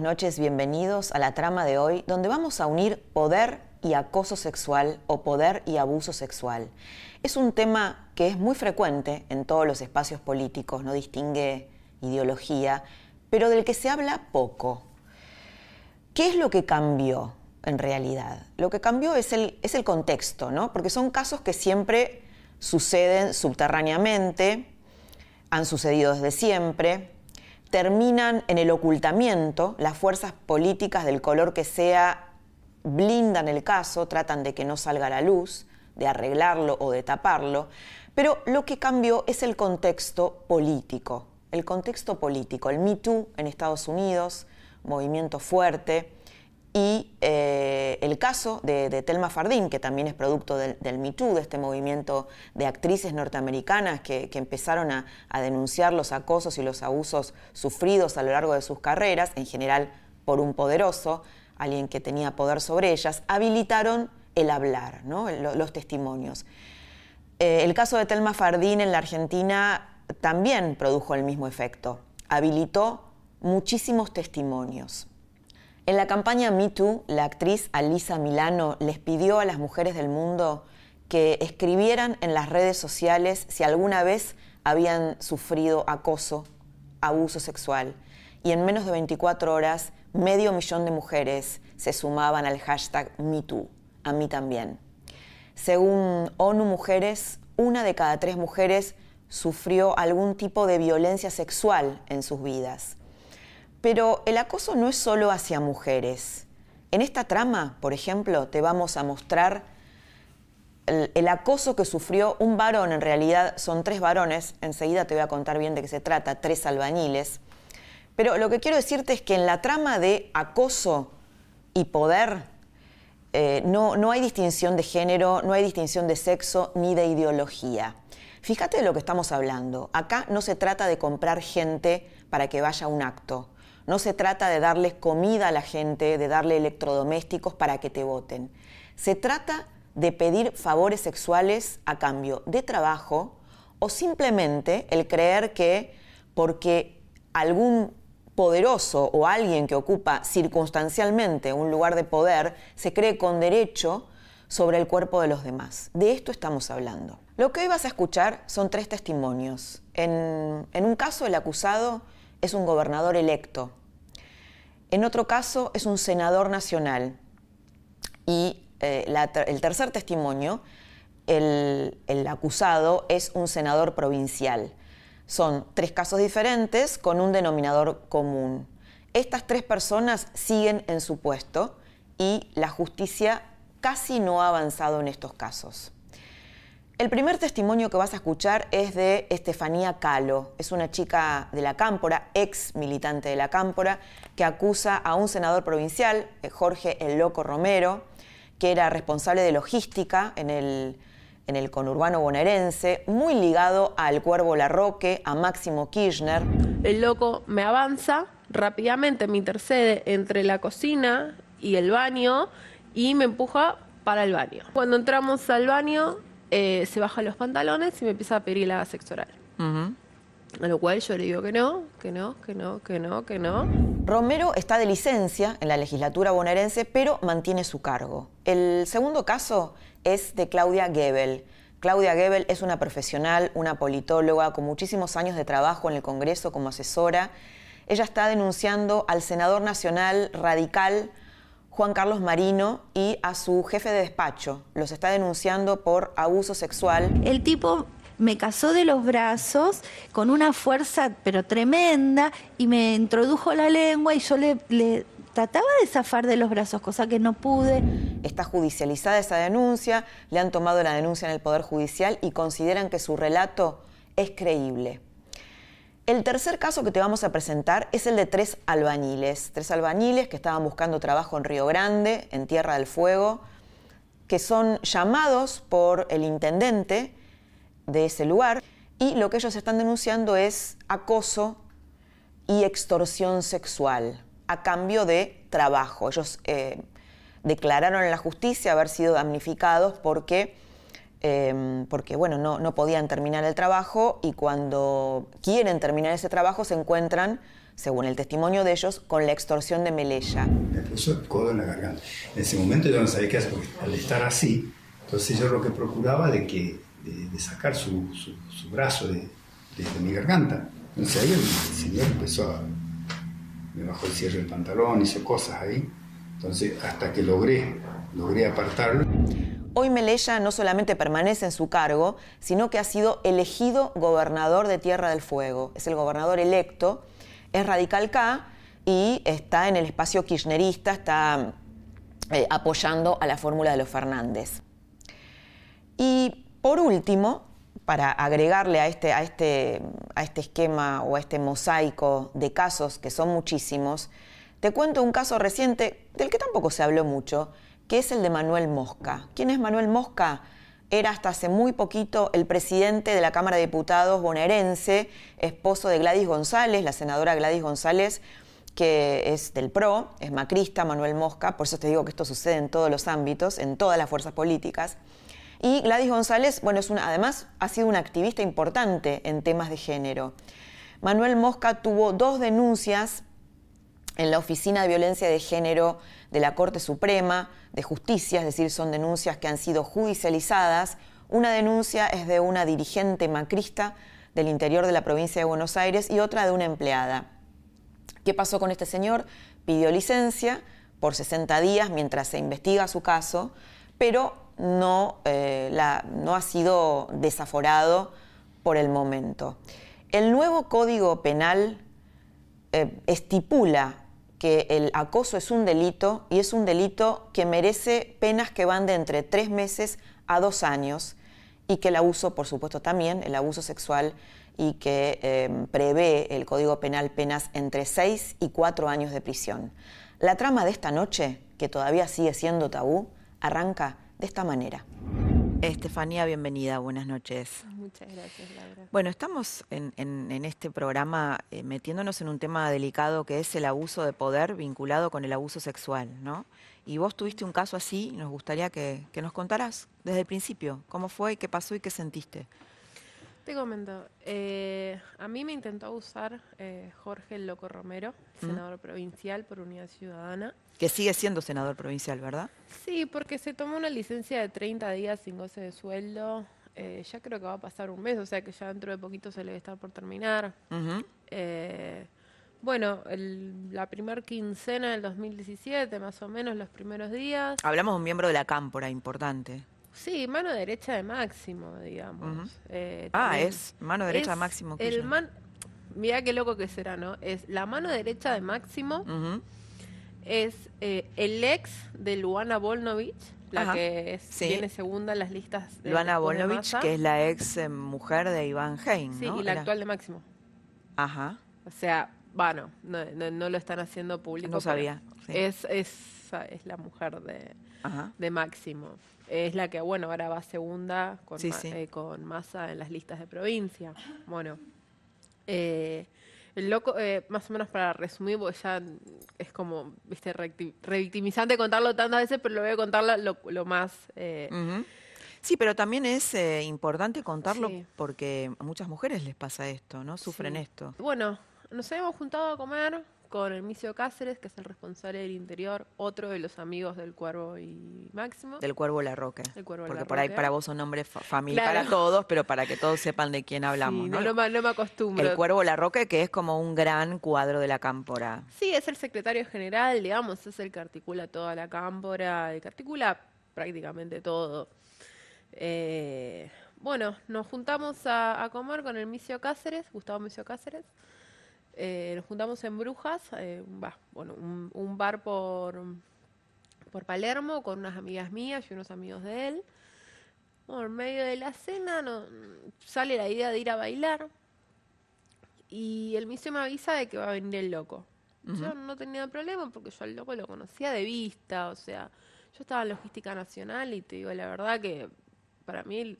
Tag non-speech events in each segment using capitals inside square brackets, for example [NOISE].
Buenas noches, bienvenidos a la trama de hoy, donde vamos a unir poder y acoso sexual o poder y abuso sexual. Es un tema que es muy frecuente en todos los espacios políticos, no distingue ideología, pero del que se habla poco. ¿Qué es lo que cambió en realidad? Lo que cambió es el, es el contexto, ¿no? Porque son casos que siempre suceden subterráneamente, han sucedido desde siempre, terminan en el ocultamiento, las fuerzas políticas del color que sea blindan el caso, tratan de que no salga la luz, de arreglarlo o de taparlo, pero lo que cambió es el contexto político, el contexto político, el Me Too en Estados Unidos, movimiento fuerte, y eh, el caso de, Telma Fardín, que también es producto del, del, Me Too, de este movimiento de actrices norteamericanas que, empezaron a, denunciar los acosos y los abusos sufridos a lo largo de sus carreras, en general por un poderoso, alguien que tenía poder sobre ellas, habilitaron el hablar, los, testimonios. Eh, el caso de Telma Fardín en la Argentina también produjo el mismo efecto, habilitó muchísimos testimonios. En la campaña Me Too, la actriz Alisa Milano les pidió a las mujeres del mundo que escribieran en las redes sociales si alguna vez habían sufrido acoso, abuso sexual. Y en menos de 24 horas, medio millón de mujeres se sumaban al hashtag MeToo, a mí también. Según ONU Mujeres, una de cada tres mujeres sufrió algún tipo de violencia sexual en sus vidas. Pero el acoso no es solo hacia mujeres. En esta trama, por ejemplo, te vamos a mostrar el, acoso que sufrió un varón, en realidad son tres varones, enseguida te voy a contar bien de qué se trata, tres albañiles. Pero lo que quiero decirte es que en la trama de acoso y poder eh, no, no hay distinción de género, no hay distinción de sexo ni de ideología. Fíjate de lo que estamos hablando. Acá no se trata de comprar gente para que vaya a un acto. No se trata de darles comida a la gente, de darle electrodomésticos para que te voten. Se trata de pedir favores sexuales a cambio de trabajo o simplemente el creer que porque algún poderoso o alguien que ocupa circunstancialmente un lugar de poder se cree con derecho sobre el cuerpo de los demás. De esto estamos hablando. Lo que hoy vas a escuchar son tres testimonios. En, en un caso el acusado es un gobernador electo. En otro caso es un senador nacional. Y eh, el tercer testimonio, el, el acusado es un senador provincial. Son tres casos diferentes con un denominador común. Estas tres personas siguen en su puesto y la justicia casi no ha avanzado en estos casos. El primer testimonio que vas a escuchar es de Estefanía Calo. Es una chica de la Cámpora, ex militante de la Cámpora, que acusa a un senador provincial, eh, Jorge El Loco Romero, que era responsable de logística en el, en el conurbano bonaerense, muy ligado al Cuervo Larroque, a Máximo Kirchner. El loco me avanza rápidamente, me intercede entre la cocina y el baño y me empuja para el baño. Cuando entramos al baño, eh, se baja los pantalones y me empieza a pedir la sexo oral. A lo cual yo le digo que no, que no, que no, que no, que no. Romero está de licencia en la legislatura bonaerense, pero mantiene su cargo. El segundo caso es de Claudia Gebel. Claudia Gebel es una profesional, una politóloga con muchísimos años de trabajo en el Congreso como asesora. Ella está denunciando al senador nacional radical Juan Carlos Marino y a su jefe de despacho. Los está denunciando por abuso sexual. El tipo me casó de los brazos con una fuerza pero tremenda y me introdujo la lengua y yo le, trataba de zafar de los brazos, cosa que no pude. Está judicializada esa denuncia, le han tomado la denuncia en el Poder Judicial y consideran que su relato es creíble. El tercer caso que te vamos a presentar es el de tres albañiles, tres albañiles que estaban buscando trabajo en Río Grande, en Tierra del Fuego, que son llamados por el intendente de ese lugar y lo que ellos están denunciando es acoso y extorsión sexual a cambio de trabajo. Ellos eh, declararon en la justicia haber sido damnificados porque, em, porque bueno, no, no, podían terminar el trabajo y cuando quieren terminar ese trabajo se encuentran, según el testimonio de ellos, con la extorsión de Melella. Me puso el codo en la garganta. En ese momento yo no sabía qué hacer, porque al estar así, entonces yo lo que procuraba de que de, sacar su, su, brazo de, de, mi garganta. Entonces ahí el señor empezó a me bajó el cierre del pantalón, hizo cosas ahí. Entonces, hasta que logré, logré apartarlo. Hoy Melella no solamente permanece en su cargo, sino que ha sido elegido gobernador de Tierra del Fuego. Es el gobernador electo, es radical K y está en el espacio kirchnerista, está eh, apoyando a la fórmula de los Fernández. Y por último, para agregarle a este, a, este, a este esquema o a este mosaico de casos, que son muchísimos, te cuento un caso reciente del que tampoco se habló mucho, que es el de Manuel Mosca. ¿Quién es Manuel Mosca? Era hasta hace muy poquito el presidente de la Cámara de Diputados bonaerense, esposo de Gladys González, la senadora Gladys González, que es del PRO, es macrista, Manuel Mosca, por eso te digo que esto sucede en todos los ámbitos, en todas las fuerzas políticas. Y Gladys González, bueno, es una, además ha sido una activista importante en temas de género. Manuel Mosca tuvo dos denuncias en la Oficina de Violencia de Género de la Corte Suprema de Justicia, es decir, son denuncias que han sido judicializadas. Una denuncia es de una dirigente macrista del interior de la provincia de Buenos Aires y otra de una empleada. ¿Qué pasó con este señor? Pidió licencia por 60 días mientras se investiga su caso, pero no, eh, no ha sido desaforado por el momento. El nuevo Código Penal eh, estipula que el acoso es un delito y es un delito que merece penas que van de entre tres meses a dos años y que el abuso, por supuesto, también, el abuso sexual y que eh, prevé el Código Penal penas entre seis y cuatro años de prisión. La trama de esta noche, que todavía sigue siendo tabú, arranca de esta manera. Estefanía, bienvenida, buenas noches. Muchas gracias, Laura. Bueno, estamos en, este programa eh, metiéndonos en un tema delicado que es el abuso de poder vinculado con el abuso sexual, ¿no? Y vos tuviste un caso así y nos gustaría que, que nos contaras desde el principio cómo fue, qué pasó y qué sentiste. Te comento, eh, a mí me intentó usar eh, Jorge el Loco Romero, senador provincial por Unidad Ciudadana. Que sigue siendo senador provincial, ¿verdad? Sí, porque se tomó una licencia de 30 días sin goce de sueldo. Eh, ya creo que va a pasar un mes, o sea que ya dentro de poquito se le está por terminar. bueno, la primera quincena del 2017, más o menos, los primeros días. Hablamos de un miembro de la cámpora importante. Sí, mano derecha de Máximo, digamos. Eh, ah, es mano derecha de Máximo. El man, mira qué loco que será, ¿no? Es la mano derecha de Máximo. Es eh, el ex de Luana Volnovich, la que es, viene segunda en las listas. De Luana Volnovich, que es la ex eh, mujer de Iván Hein, Sí, y la actual de Máximo. Ajá. O sea, bueno, no, lo están haciendo público. No sabía. Es, es, es la mujer de, de Máximo es la que, bueno, ahora va segunda con, eh, con Massa en las listas de provincia. Bueno, eh, el loco, eh, más o menos para resumir, porque ya es como, viste, revictimizante contarlo tantas veces, pero lo voy a contar lo, más... Sí, pero también es importante contarlo porque a muchas mujeres les pasa esto, ¿no? Sufren esto. Bueno, nos habíamos juntado a comer con el Micio Cáceres, que es el responsable del interior, otro de los amigos del Cuervo y Máximo. Del Cuervo La Roque. Porque por ahí para vos son nombres familiares para todos, pero para que todos sepan de quién hablamos. ¿no? No, me, acostumbro. El Cuervo La Roque, que es como un gran cuadro de la cámpora. Sí, es el secretario general, digamos, es el que articula toda la cámpora, el que articula prácticamente todo. Eh, bueno, nos juntamos a, a comer con el Micio Cáceres, Gustavo Micio Cáceres. Eh, nos juntamos en Brujas, eh, bueno, un, un bar por, por Palermo con unas amigas mías y unos amigos de él. Bueno, en medio de la cena no, sale la idea de ir a bailar y el micio me avisa de que va a venir el loco. Yo no tenía problema porque yo al loco lo conocía de vista, o sea, yo estaba en logística nacional y te digo la verdad que para mí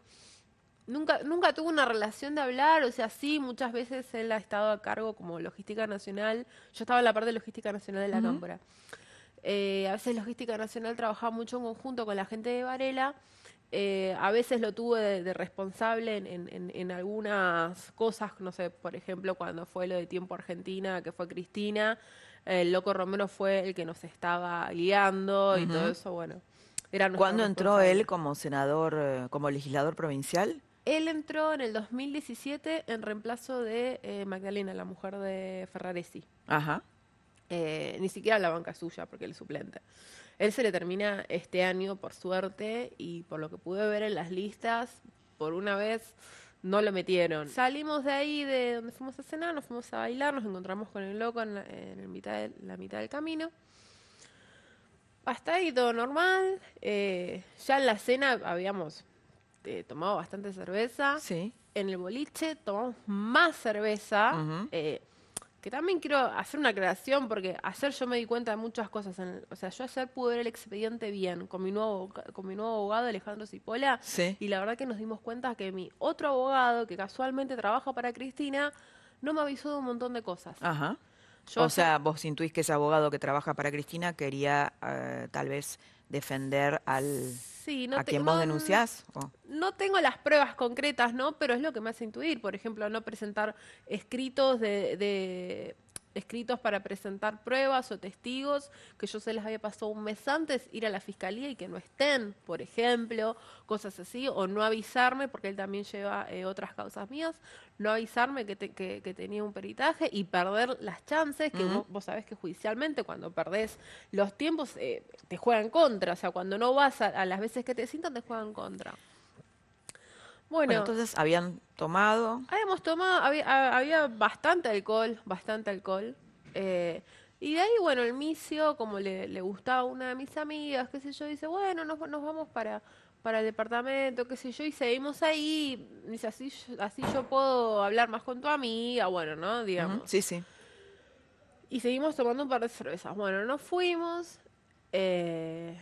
nunca nunca tuvo una relación de hablar, o sea, sí, muchas veces él ha estado a cargo como logística nacional. Yo estaba en la parte de logística nacional de la cámpora. Eh, a veces logística nacional trabajaba mucho en conjunto con la gente de Varela. Eh, a veces lo tuve de, de responsable en, en- en- en algunas cosas, no sé, por ejemplo, cuando fue lo de Tiempo Argentina, que fue Cristina, el Loco Romero fue el que nos estaba guiando y todo eso, bueno. Era ¿Cuándo entró él como senador, eh, como legislador provincial? Él entró en el 2017 en reemplazo de eh, Magdalena, la mujer de Ferraresi. Ajá. Eh, ni siquiera la banca suya, porque él es suplente. Él se le termina este año, por suerte, y por lo que pude ver en las listas, por una vez no lo metieron. Salimos de ahí, de donde fuimos a cenar, nos fuimos a bailar, nos encontramos con el loco en la, en el mitad de- la mitad del camino. Hasta ahí todo normal. eh, ya en la cena habíamos eh, tomado bastante cerveza Sí. en el boliche tomamos más cerveza. Eh, que también quiero hacer una aclaración porque ayer yo me di cuenta de muchas cosas. en- o sea, yo ayer pude ver el expediente bien con mi nuevo, con mi nuevo abogado Alejandro Cipolla. Sí. Y la verdad que nos dimos cuenta que mi otro abogado, que casualmente trabaja para Cristina, no me avisó de un montón de cosas. Ajá. Yo o sea, vos intuís que ese abogado que trabaja para Cristina quería eh, tal vez defender al Sí, no a te- no- vos denunciás. No tengo las pruebas concretas, ¿no? Pero es lo que me hace intuir. Por ejemplo, no presentar escritos de, de- escritos para presentar pruebas o testigos que yo se les había pasado un mes antes, ir a la fiscalía y que no estén, por ejemplo, cosas así, o no avisarme, porque él también lleva eh, otras causas mías, no avisarme que, te- que- que tenía un peritaje y perder las chances, que vos, vos sabés que judicialmente cuando perdés los tiempos eh, te juegan contra, o sea, cuando no vas a, a las veces que te sientan te juegan contra. Bueno, Bueno, entonces habían tomado. habíamos tomado, había, ha- había bastante alcohol, bastante alcohol. eh, y de ahí, bueno, el misio, como le, le gustaba a una de mis amigas, qué sé yo, dice, bueno, nos, nos vamos para, para el departamento, qué sé yo, y seguimos ahí. Dice, así, yo- así yo puedo hablar más con tu amiga, bueno, ¿no? Digamos. Sí, sí. Y seguimos tomando un par de cervezas. Bueno, nos fuimos. eh,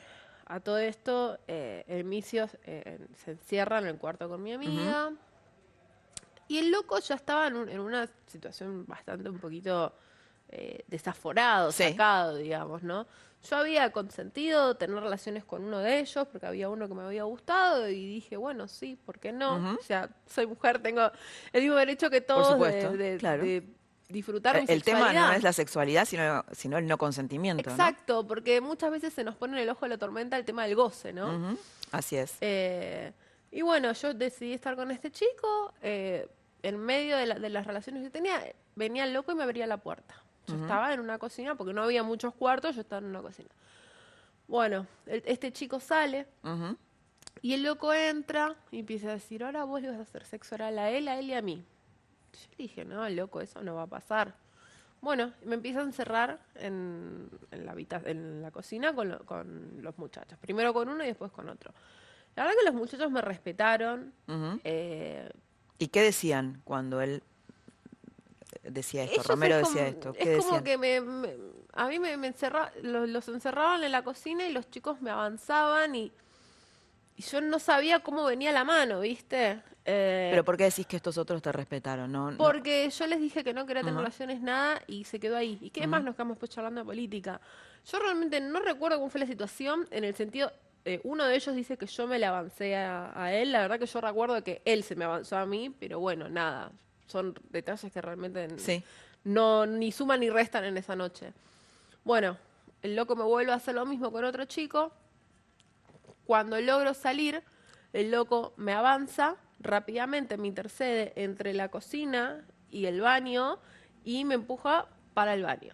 a todo esto, eh, el misio eh, se encierra en el cuarto con mi amiga. Y el loco ya estaba en, un- en una situación bastante un poquito eh, desaforado, Sí. sacado, digamos, ¿no? Yo había consentido tener relaciones con uno de ellos porque había uno que me había gustado y dije, bueno, sí, ¿por qué no? O sea, soy mujer, tengo el mismo derecho que todos de- supuesto, de, claro. de disfrutar mi Eh, El tema no es la sexualidad, sino, sino el no consentimiento. ¿no? Exacto, porque muchas veces se nos pone en el ojo de la tormenta el tema del goce, ¿no? Así es. Eh, y bueno, yo decidí estar con este chico. eh, en medio de, la- de las relaciones que tenía, venía el loco y me abría la puerta. Yo estaba en una cocina, porque no había muchos cuartos, yo estaba en una cocina. Bueno, el- este chico sale y el loco entra y empieza a decir, ahora vos le vas a hacer sexo oral a él, a él y a mí. Yo le dije, no, loco, eso no va a pasar. Bueno, me empieza a encerrar en, en la, en la cocina con, lo- con los muchachos. Primero con uno y después con otro. La verdad que los muchachos me respetaron. Eh, ¿Y qué decían cuando él decía esto? Romero es como- decía esto. Es ¿Qué como que me, me- a mí me, me encerra- los, los encerraban en la cocina y los chicos me avanzaban y, y yo no sabía cómo venía la mano, ¿viste? Eh, Pero ¿por qué decís que estos otros te respetaron? No, no- Porque yo les dije que no quería tener Ajá. relaciones, nada, y se quedó ahí. ¿Y qué más nos quedamos pues charlando de política? Yo realmente no recuerdo cómo fue la situación, en el sentido, eh, uno de ellos dice que yo me le avancé a, a él, la verdad que yo recuerdo que él se me avanzó a mí, pero bueno, nada, son detalles que realmente Sí. no ni suman ni restan en esa noche. Bueno, el loco me vuelve a hacer lo mismo con otro chico, cuando logro salir, el loco me avanza rápidamente, me intercede entre la cocina y el baño y me empuja para el baño.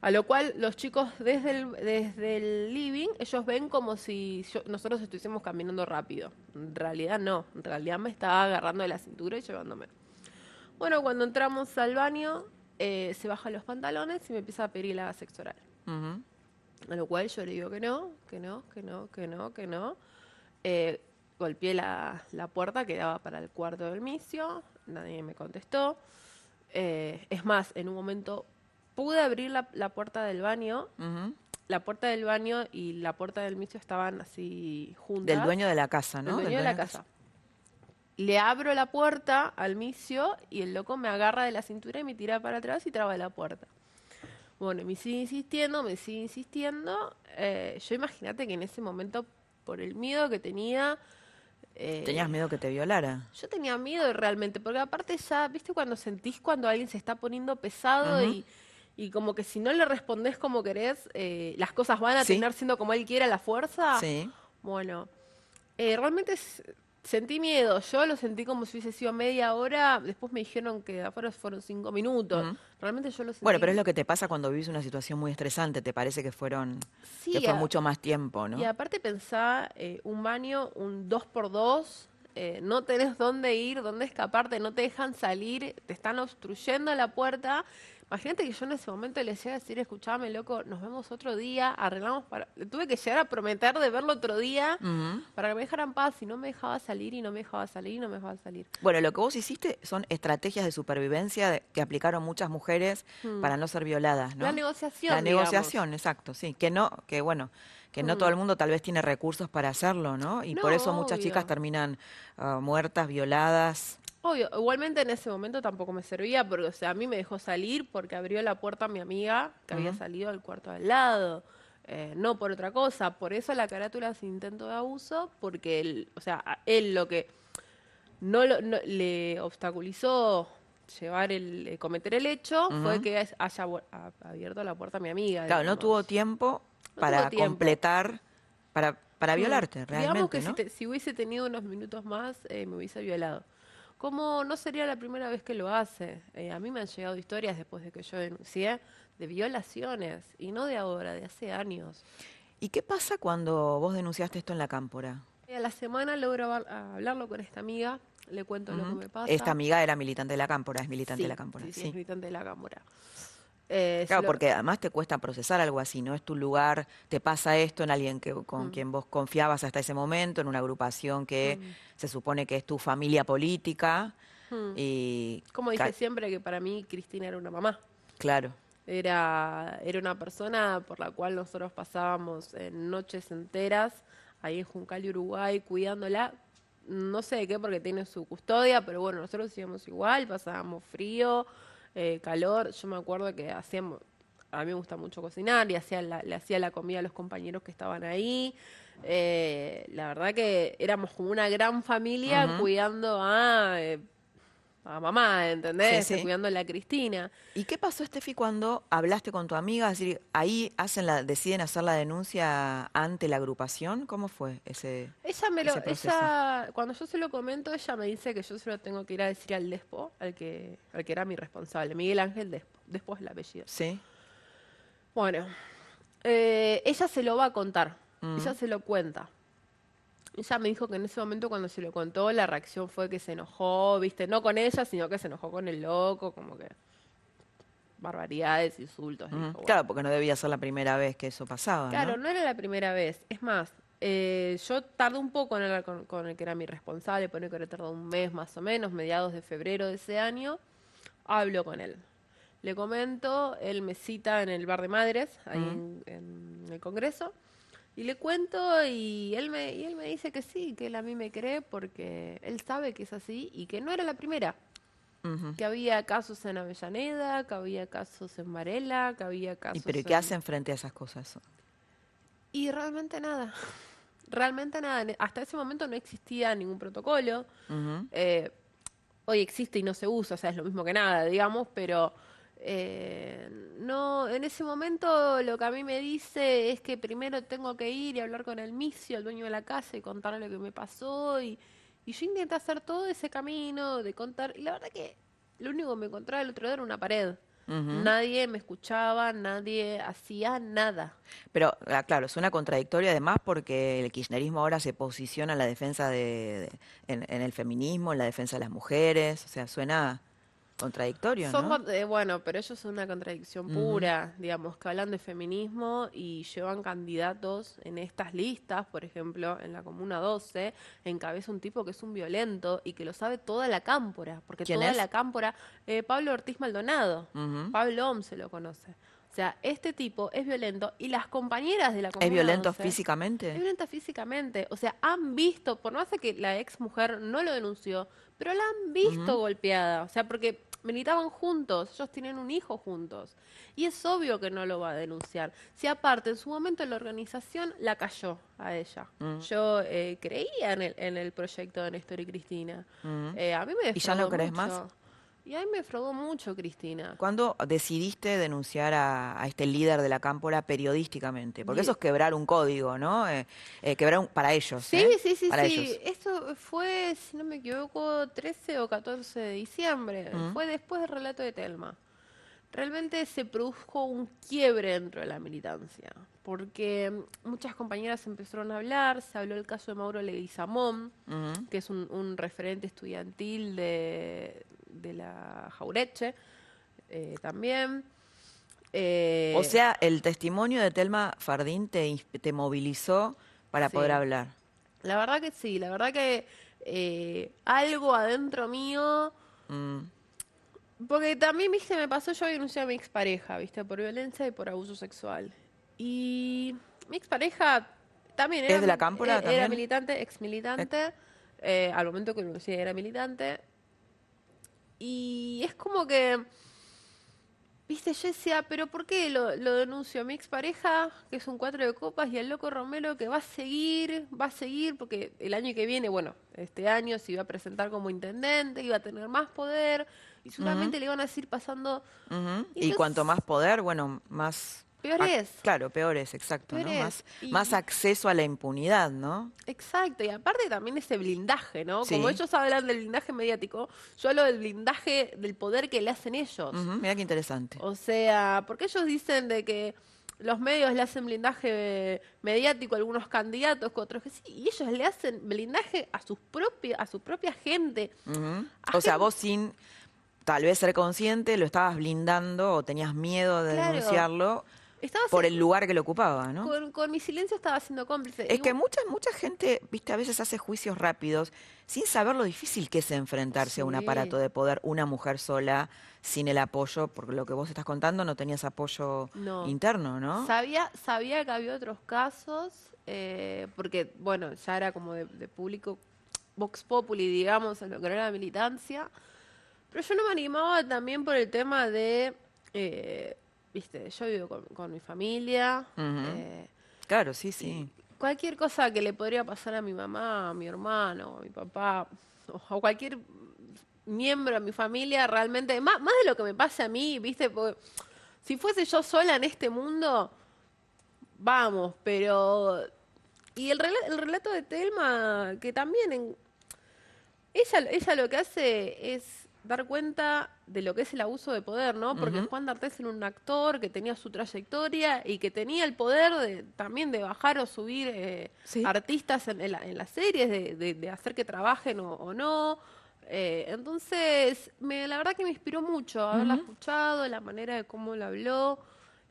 A lo cual los chicos desde el, desde el living, ellos ven como si yo- nosotros estuviésemos caminando rápido. En realidad no, en realidad me estaba agarrando de la cintura y llevándome. Bueno, cuando entramos al baño, eh, se baja los pantalones y me empieza a pedir la sexo oral. A lo cual yo le digo que no, que no, que no, que no, que no. Eh, golpeé la, la puerta que daba para el cuarto del misio, nadie me contestó. Eh, es más, en un momento pude abrir la, la puerta del baño. Ujú. La puerta del baño y la puerta del misio estaban así juntas. Del dueño de la casa, ¿no? Del dueño de la casa. Le abro la puerta al misio y el loco me agarra de la cintura y me tira para atrás y traba la puerta. Bueno, me sigue insistiendo, me sigue insistiendo. Eh, yo imagínate que en ese momento, por el miedo que tenía... eh, ¿Tenías miedo que te violara? Yo tenía miedo realmente, porque aparte ya, ¿viste cuando sentís cuando alguien se está poniendo pesado y, y como que si no le respondés como querés, eh, las cosas van a Sí. terminar siendo como él quiere a la fuerza? Sí. Bueno, eh, realmente sentí miedo. Yo lo sentí como si hubiese sido media hora. Después me dijeron que afuera fueron cinco minutos. Realmente yo lo sentí. Bueno, pero es lo que te pasa cuando vivís una situación muy estresante. Te parece que fueron Sí, que fue a- mucho más tiempo, ¿no? Y aparte pensá, eh, un baño, un dos por dos, eh, no tenés dónde ir, dónde escaparte, no te dejan salir, te están obstruyendo la puerta. Imagínate que yo en ese momento le llegué a decir, escuchame, loco, nos vemos otro día, arreglamos para... Le tuve que llegar a prometer de verlo otro día para que me dejaran paz y no me dejaba salir y no me dejaba salir y no me dejaba salir. Bueno, lo que vos hiciste son estrategias de supervivencia de- que aplicaron muchas mujeres para no ser violadas, ¿no? La negociación, La digamos. negociación, exacto, sí. Que no, que bueno, que no todo el mundo tal vez tiene recursos para hacerlo, ¿no? Y por eso muchas obvio. chicas terminan ah, muertas, violadas. Obvio, igualmente en ese momento tampoco me servía porque, o sea, a mí me dejó salir porque abrió la puerta a mi amiga que había salido del cuarto al lado. Eh, no por otra cosa, por eso la carátula es intento de abuso, porque él, o sea, a él lo que no, lo- no- le obstaculizó llevar el eh, cometer el hecho fue que haya a- abierto la puerta a mi amiga. Claro, no digamos. tuvo tiempo No para tuvo tiempo. completar, para, para Mm. violarte, Digamos realmente, que ¿no? si, te- si hubiese tenido unos minutos más, eh, me hubiese violado. Como no sería la primera vez que lo hace. Eh, a mí me han llegado historias después de que yo denuncié de violaciones, y no de ahora, de hace años. ¿Y qué pasa cuando vos denunciaste esto en la cámpora? A la semana logro hablar- hablarlo con esta amiga, le cuento lo que me pasa. Esta amiga era militante de la cámpora, es militante Sí, de la cámpora. Sí, sí, sí. es militante de la cámara. Eh, Claro, lo- porque además te cuesta procesar algo así, no es tu lugar, te pasa esto en alguien que, Mm. con quien vos confiabas hasta ese momento, en una agrupación que Mm. se supone que es tu familia política Mm. y Como dije siempre, que para mí Cristina era una mamá. claro, Era, era una persona por la cual nosotros pasábamos eh, noches enteras ahí en Juncal y Uruguay cuidándola. No sé de qué, porque tiene su custodia, pero bueno, nosotros íbamos igual, pasábamos frío, eh, calor. Yo me acuerdo que hacíamos, a mí me gusta mucho cocinar y hacía la- le hacía la comida a los compañeros que estaban ahí. Eh, la verdad que éramos como una gran familia cuidando a, eh, a mamá, ¿entendés? Sí, sí. Cuidando a la Cristina. ¿Y qué pasó, Estefi, cuando hablaste con tu amiga? Es decir, ahí hacen la, deciden hacer la denuncia ante la agrupación. ¿Cómo fue ese? Ella me lo, proceso? ella, cuando yo se lo comento, ella me dice que yo se lo tengo que ir a decir al Despo, al que, al que era mi responsable, Miguel Ángel Despo, Despo es el apellido. Sí. Bueno, eh, ella se lo va a contar, Mm. ella se lo cuenta. Ella me dijo que en ese momento cuando se lo contó, la reacción fue que se enojó, viste, no con ella, sino que se enojó con el loco, como que barbaridades, insultos. Dijo, bueno. Claro, porque no debía ser la primera vez que eso pasaba. Claro, ¿no? no era la primera vez. Es más, eh, yo tardé un poco en hablar con, con el que era mi responsable, pone que tardó un mes más o menos, mediados de febrero de ese año. Hablo con él. Le comento, él me cita en el bar de madres, ahí en, en el Congreso, y le cuento y él, me, y él me dice que sí, que él a mí me cree porque él sabe que es así y que no era la primera. Que había casos en Avellaneda, que había casos en Varela, que había casos ¿Y pero ¿y en- qué hacen frente a esas cosas? y realmente nada. Realmente nada. Ne- Hasta ese momento no existía ningún protocolo. Eh, hoy existe y no se usa, o sea, es lo mismo que nada, digamos, pero eh, no, en ese momento lo que a mí me dice es que primero tengo que ir y hablar con el misio, el dueño de la casa, y contarle lo que me pasó. Y, y yo intenté hacer todo ese camino de contar. Y la verdad que lo único que me encontraba el otro día era una pared. Nadie me escuchaba, nadie hacía nada. Pero, ah, claro, suena contradictorio además porque el kirchnerismo ahora se posiciona en la defensa de, de- en, en el feminismo, en la defensa de las mujeres, o sea, suena contradictorio, Son ¿no? eh, bueno, pero ellos son una contradicción pura, digamos, que hablan de feminismo y llevan candidatos en estas listas, por ejemplo, en la Comuna 12, encabeza un tipo que es un violento y que lo sabe toda la cámpora, porque ¿Quién toda es? la cámpora, eh, Pablo Ortiz Maldonado, Ujú. Pablo Om se lo conoce. O sea, este tipo es violento y las compañeras de la Comuna ¿Es violento 12 físicamente? es violenta físicamente. O sea, han visto, por no hace que la ex mujer no lo denunció, pero la han visto golpeada. O sea, porque militaban juntos, ellos tienen un hijo juntos. Y es obvio que no lo va a denunciar. Si aparte, en su momento la organización la cayó a ella. Yo eh, creía en el, en el proyecto de Néstor y Cristina. Eh, a mí me ¿Y ya no crees más? Y a mí me defraudó mucho, Cristina. ¿Cuándo decidiste denunciar a, a este líder de la cámpora periodísticamente? Porque eso es quebrar un código, ¿no? Eh, eh, quebrar un, para ellos. Sí, ¿eh? sí, sí, Para sí. ellos. Eso fue, si no me equivoco, 13 o 14 de diciembre. Fue después del relato de Telma. Realmente se produjo un quiebre dentro de la militancia, porque muchas compañeras empezaron a hablar, se habló del caso de Mauro Leguizamón, que es un, un referente estudiantil de, de la Jaureche, eh, también. Eh, O sea, el testimonio de Telma Fardín te, movilizó para Sí. poder hablar. La verdad que sí, la verdad que eh, algo adentro mío Mm. Porque también, viste, me pasó, yo denuncié a mi expareja, viste, por violencia y por abuso sexual. Y mi expareja también era, ¿Es de la Cámpora era también? militante, ex militante, eh, al momento que denuncié era militante. Y es como que, viste, yo decía, pero ¿por qué lo, lo denuncio a mi expareja, que es un cuatro de copas, y al loco Romero que va a seguir, va a seguir, porque el año que viene, bueno, este año se iba a presentar como intendente, iba a tener más poder, y seguramente le iban a seguir pasando. Y Entonces- cuanto más poder, bueno, más... Peor es. Claro, peor es, exacto. Peor ¿no? es. Más, Y- más acceso a la impunidad, ¿no? Exacto, y aparte también ese blindaje, ¿no? Sí. Como ellos hablan del blindaje mediático, yo hablo del blindaje del poder que le hacen ellos. Ujú, Mira qué interesante. O sea, porque ellos dicen de que los medios le hacen blindaje mediático a algunos candidatos, que otros que sí, y ellos le hacen blindaje a sus propios, a su propia gente. A O sea, vos sin tal vez ser consciente, lo estabas blindando o tenías miedo de Claro. denunciarlo Estaba por el lugar que lo ocupaba, ¿no? con, con mi silencio estaba siendo cómplice. Es Y que mucha, mucha gente, viste, a veces hace juicios rápidos sin saber lo difícil que es enfrentarse a un aparato de poder, una mujer sola, sin el apoyo, porque lo que vos estás contando no tenías apoyo No. interno, ¿no? Sabía, sabía que había otros casos, eh, porque, bueno, ya era como de, de público Vox Populi, digamos, en lo que era la militancia. Pero yo no me animaba también por el tema de, eh, viste, yo vivo con, con mi familia. Eh, Claro, sí, sí. cualquier cosa que le podría pasar a mi mamá, a mi hermano, a mi papá, o a cualquier miembro de mi familia, realmente, más, más de lo que me pase a mí, ¿viste? Porque si fuese yo sola en este mundo, vamos, pero... Y el, rela- el relato de Telma, que también en- ella, ella lo que hace es dar cuenta de lo que es el abuso de poder, ¿no? Porque Juan D'Artés era un actor que tenía su trayectoria y que tenía el poder de, también de bajar o subir eh, Sí. artistas en, en la- en las series, de, de- de hacer que trabajen o, o no. Eh, entonces, me, la verdad que me inspiró mucho haberla escuchado, la manera de cómo lo habló.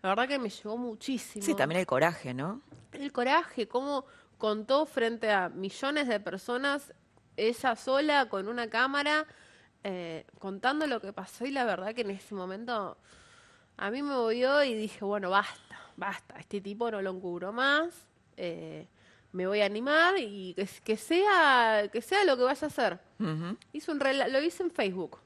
La verdad que me llegó muchísimo Sí, también el coraje, ¿no? el coraje, cómo contó frente a millones de personas, ella sola con una cámara, eh, contando lo que pasó y la verdad que en ese momento a mí me movió y dije, bueno, basta, basta, este tipo no lo encubro más, eh, me voy a animar y que, que sea que sea lo que vaya a hacer. Hice un rela- lo hice en Facebook.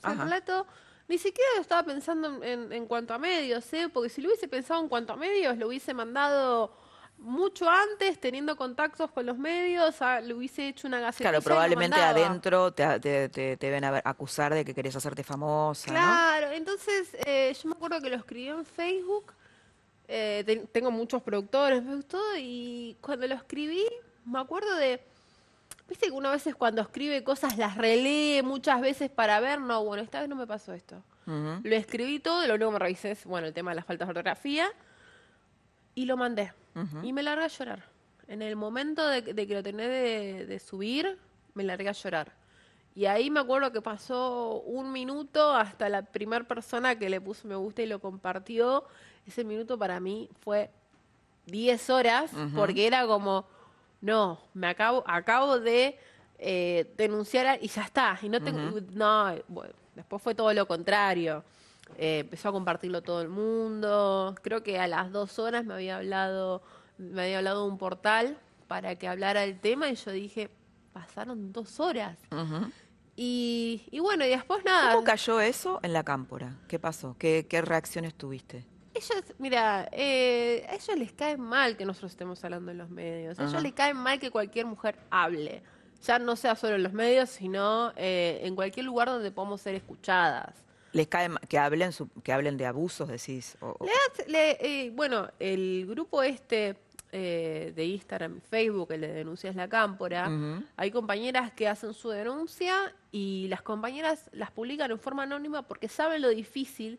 Fue un Ajá. relato, ni siquiera lo estaba pensando en, en- en cuanto a medios, ¿eh? porque si lo hubiese pensado en cuanto a medios, lo hubiese mandado mucho antes, teniendo contactos con los medios, a- le hubiese hecho una gaceta. Claro, probablemente adentro te, te, te, te ven a acusar de que querés hacerte famosa, ¿no? Claro, entonces eh, yo me acuerdo que lo escribí en Facebook, eh, te- tengo muchos productores, me gustó, y cuando lo escribí, me acuerdo de, viste que uno a veces cuando escribe cosas las relee muchas veces para ver, no, bueno, esta vez no me pasó esto. Lo escribí todo, lo único que me revisé es, bueno, el tema de las faltas de ortografía, y lo mandé. Y me largué a llorar. En el momento de, de que lo tenés de, de subir, me largué a llorar. Y ahí me acuerdo que pasó un minuto hasta la primera persona que le puso me gusta y lo compartió. Ese minuto para mí fue 10 horas, porque era como, no, me acabo, acabo de eh, denunciar a- y ya está. Y no tengo, no, bueno, después fue todo lo contrario. Eh, empezó a compartirlo todo el mundo. Creo que a las dos horas me había hablado, me había hablado un portal para que hablara del tema y yo dije, pasaron dos horas. Y, y bueno, y después nada. ¿Cómo cayó eso en la cámpora? ¿Qué pasó? ¿Qué, qué reacciones tuviste? Ellos, mira, eh, a ellos les cae mal que nosotros estemos hablando en los medios. A ellos les cae mal que cualquier mujer hable. Ya no sea solo en los medios, sino eh, en cualquier lugar donde podamos ser escuchadas. ¿Les cae que hablen su- que hablen de abusos, decís? O- o- Le hace- le- eh, bueno, el grupo este eh, de Instagram Facebook, el de Denuncias La Cámpora, hay compañeras que hacen su denuncia y las compañeras las publican en forma anónima porque saben lo difícil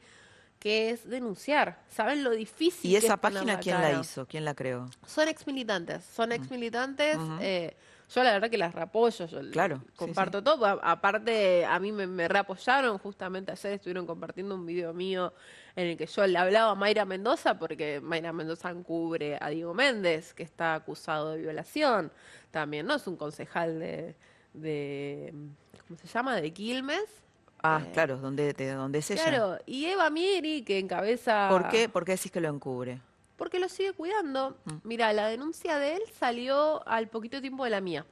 que es denunciar, saben lo difícil ¿Y que esa página quién la hizo? ¿Quién la creó? Son ex militantes, son ex militantes. Eh, yo la verdad que las reapoyo, yo Claro, sí, comparto todo. A- aparte, a mí me, me reapoyaron, justamente ayer estuvieron compartiendo un video mío en el que yo le hablaba a Mayra Mendoza, porque Mayra Mendoza encubre a Diego Méndez, que está acusado de violación. También, ¿no? Es un concejal de, de ¿cómo se llama? De Quilmes. Ah, Eh, claro, ¿dónde, de dónde es ella? Claro, y Eva Mieri, que encabeza... ¿Por qué? ¿Por qué decís que lo encubre? Porque lo sigue cuidando. Mm. Mira, la denuncia de él salió al poquito tiempo de la mía.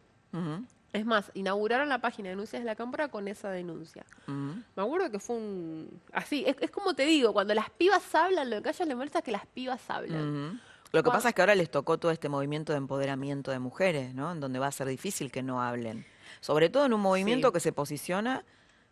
Es más, inauguraron la página de denuncias de la cámara con esa denuncia. Me acuerdo que fue un... Así, es, es como te digo, cuando las pibas hablan, lo que a ellas les molesta es que las pibas hablan. Lo que pasa es que ahora les tocó todo este movimiento de empoderamiento de mujeres, ¿no? En donde va a ser difícil que no hablen. Sobre todo en un movimiento Sí. que se posiciona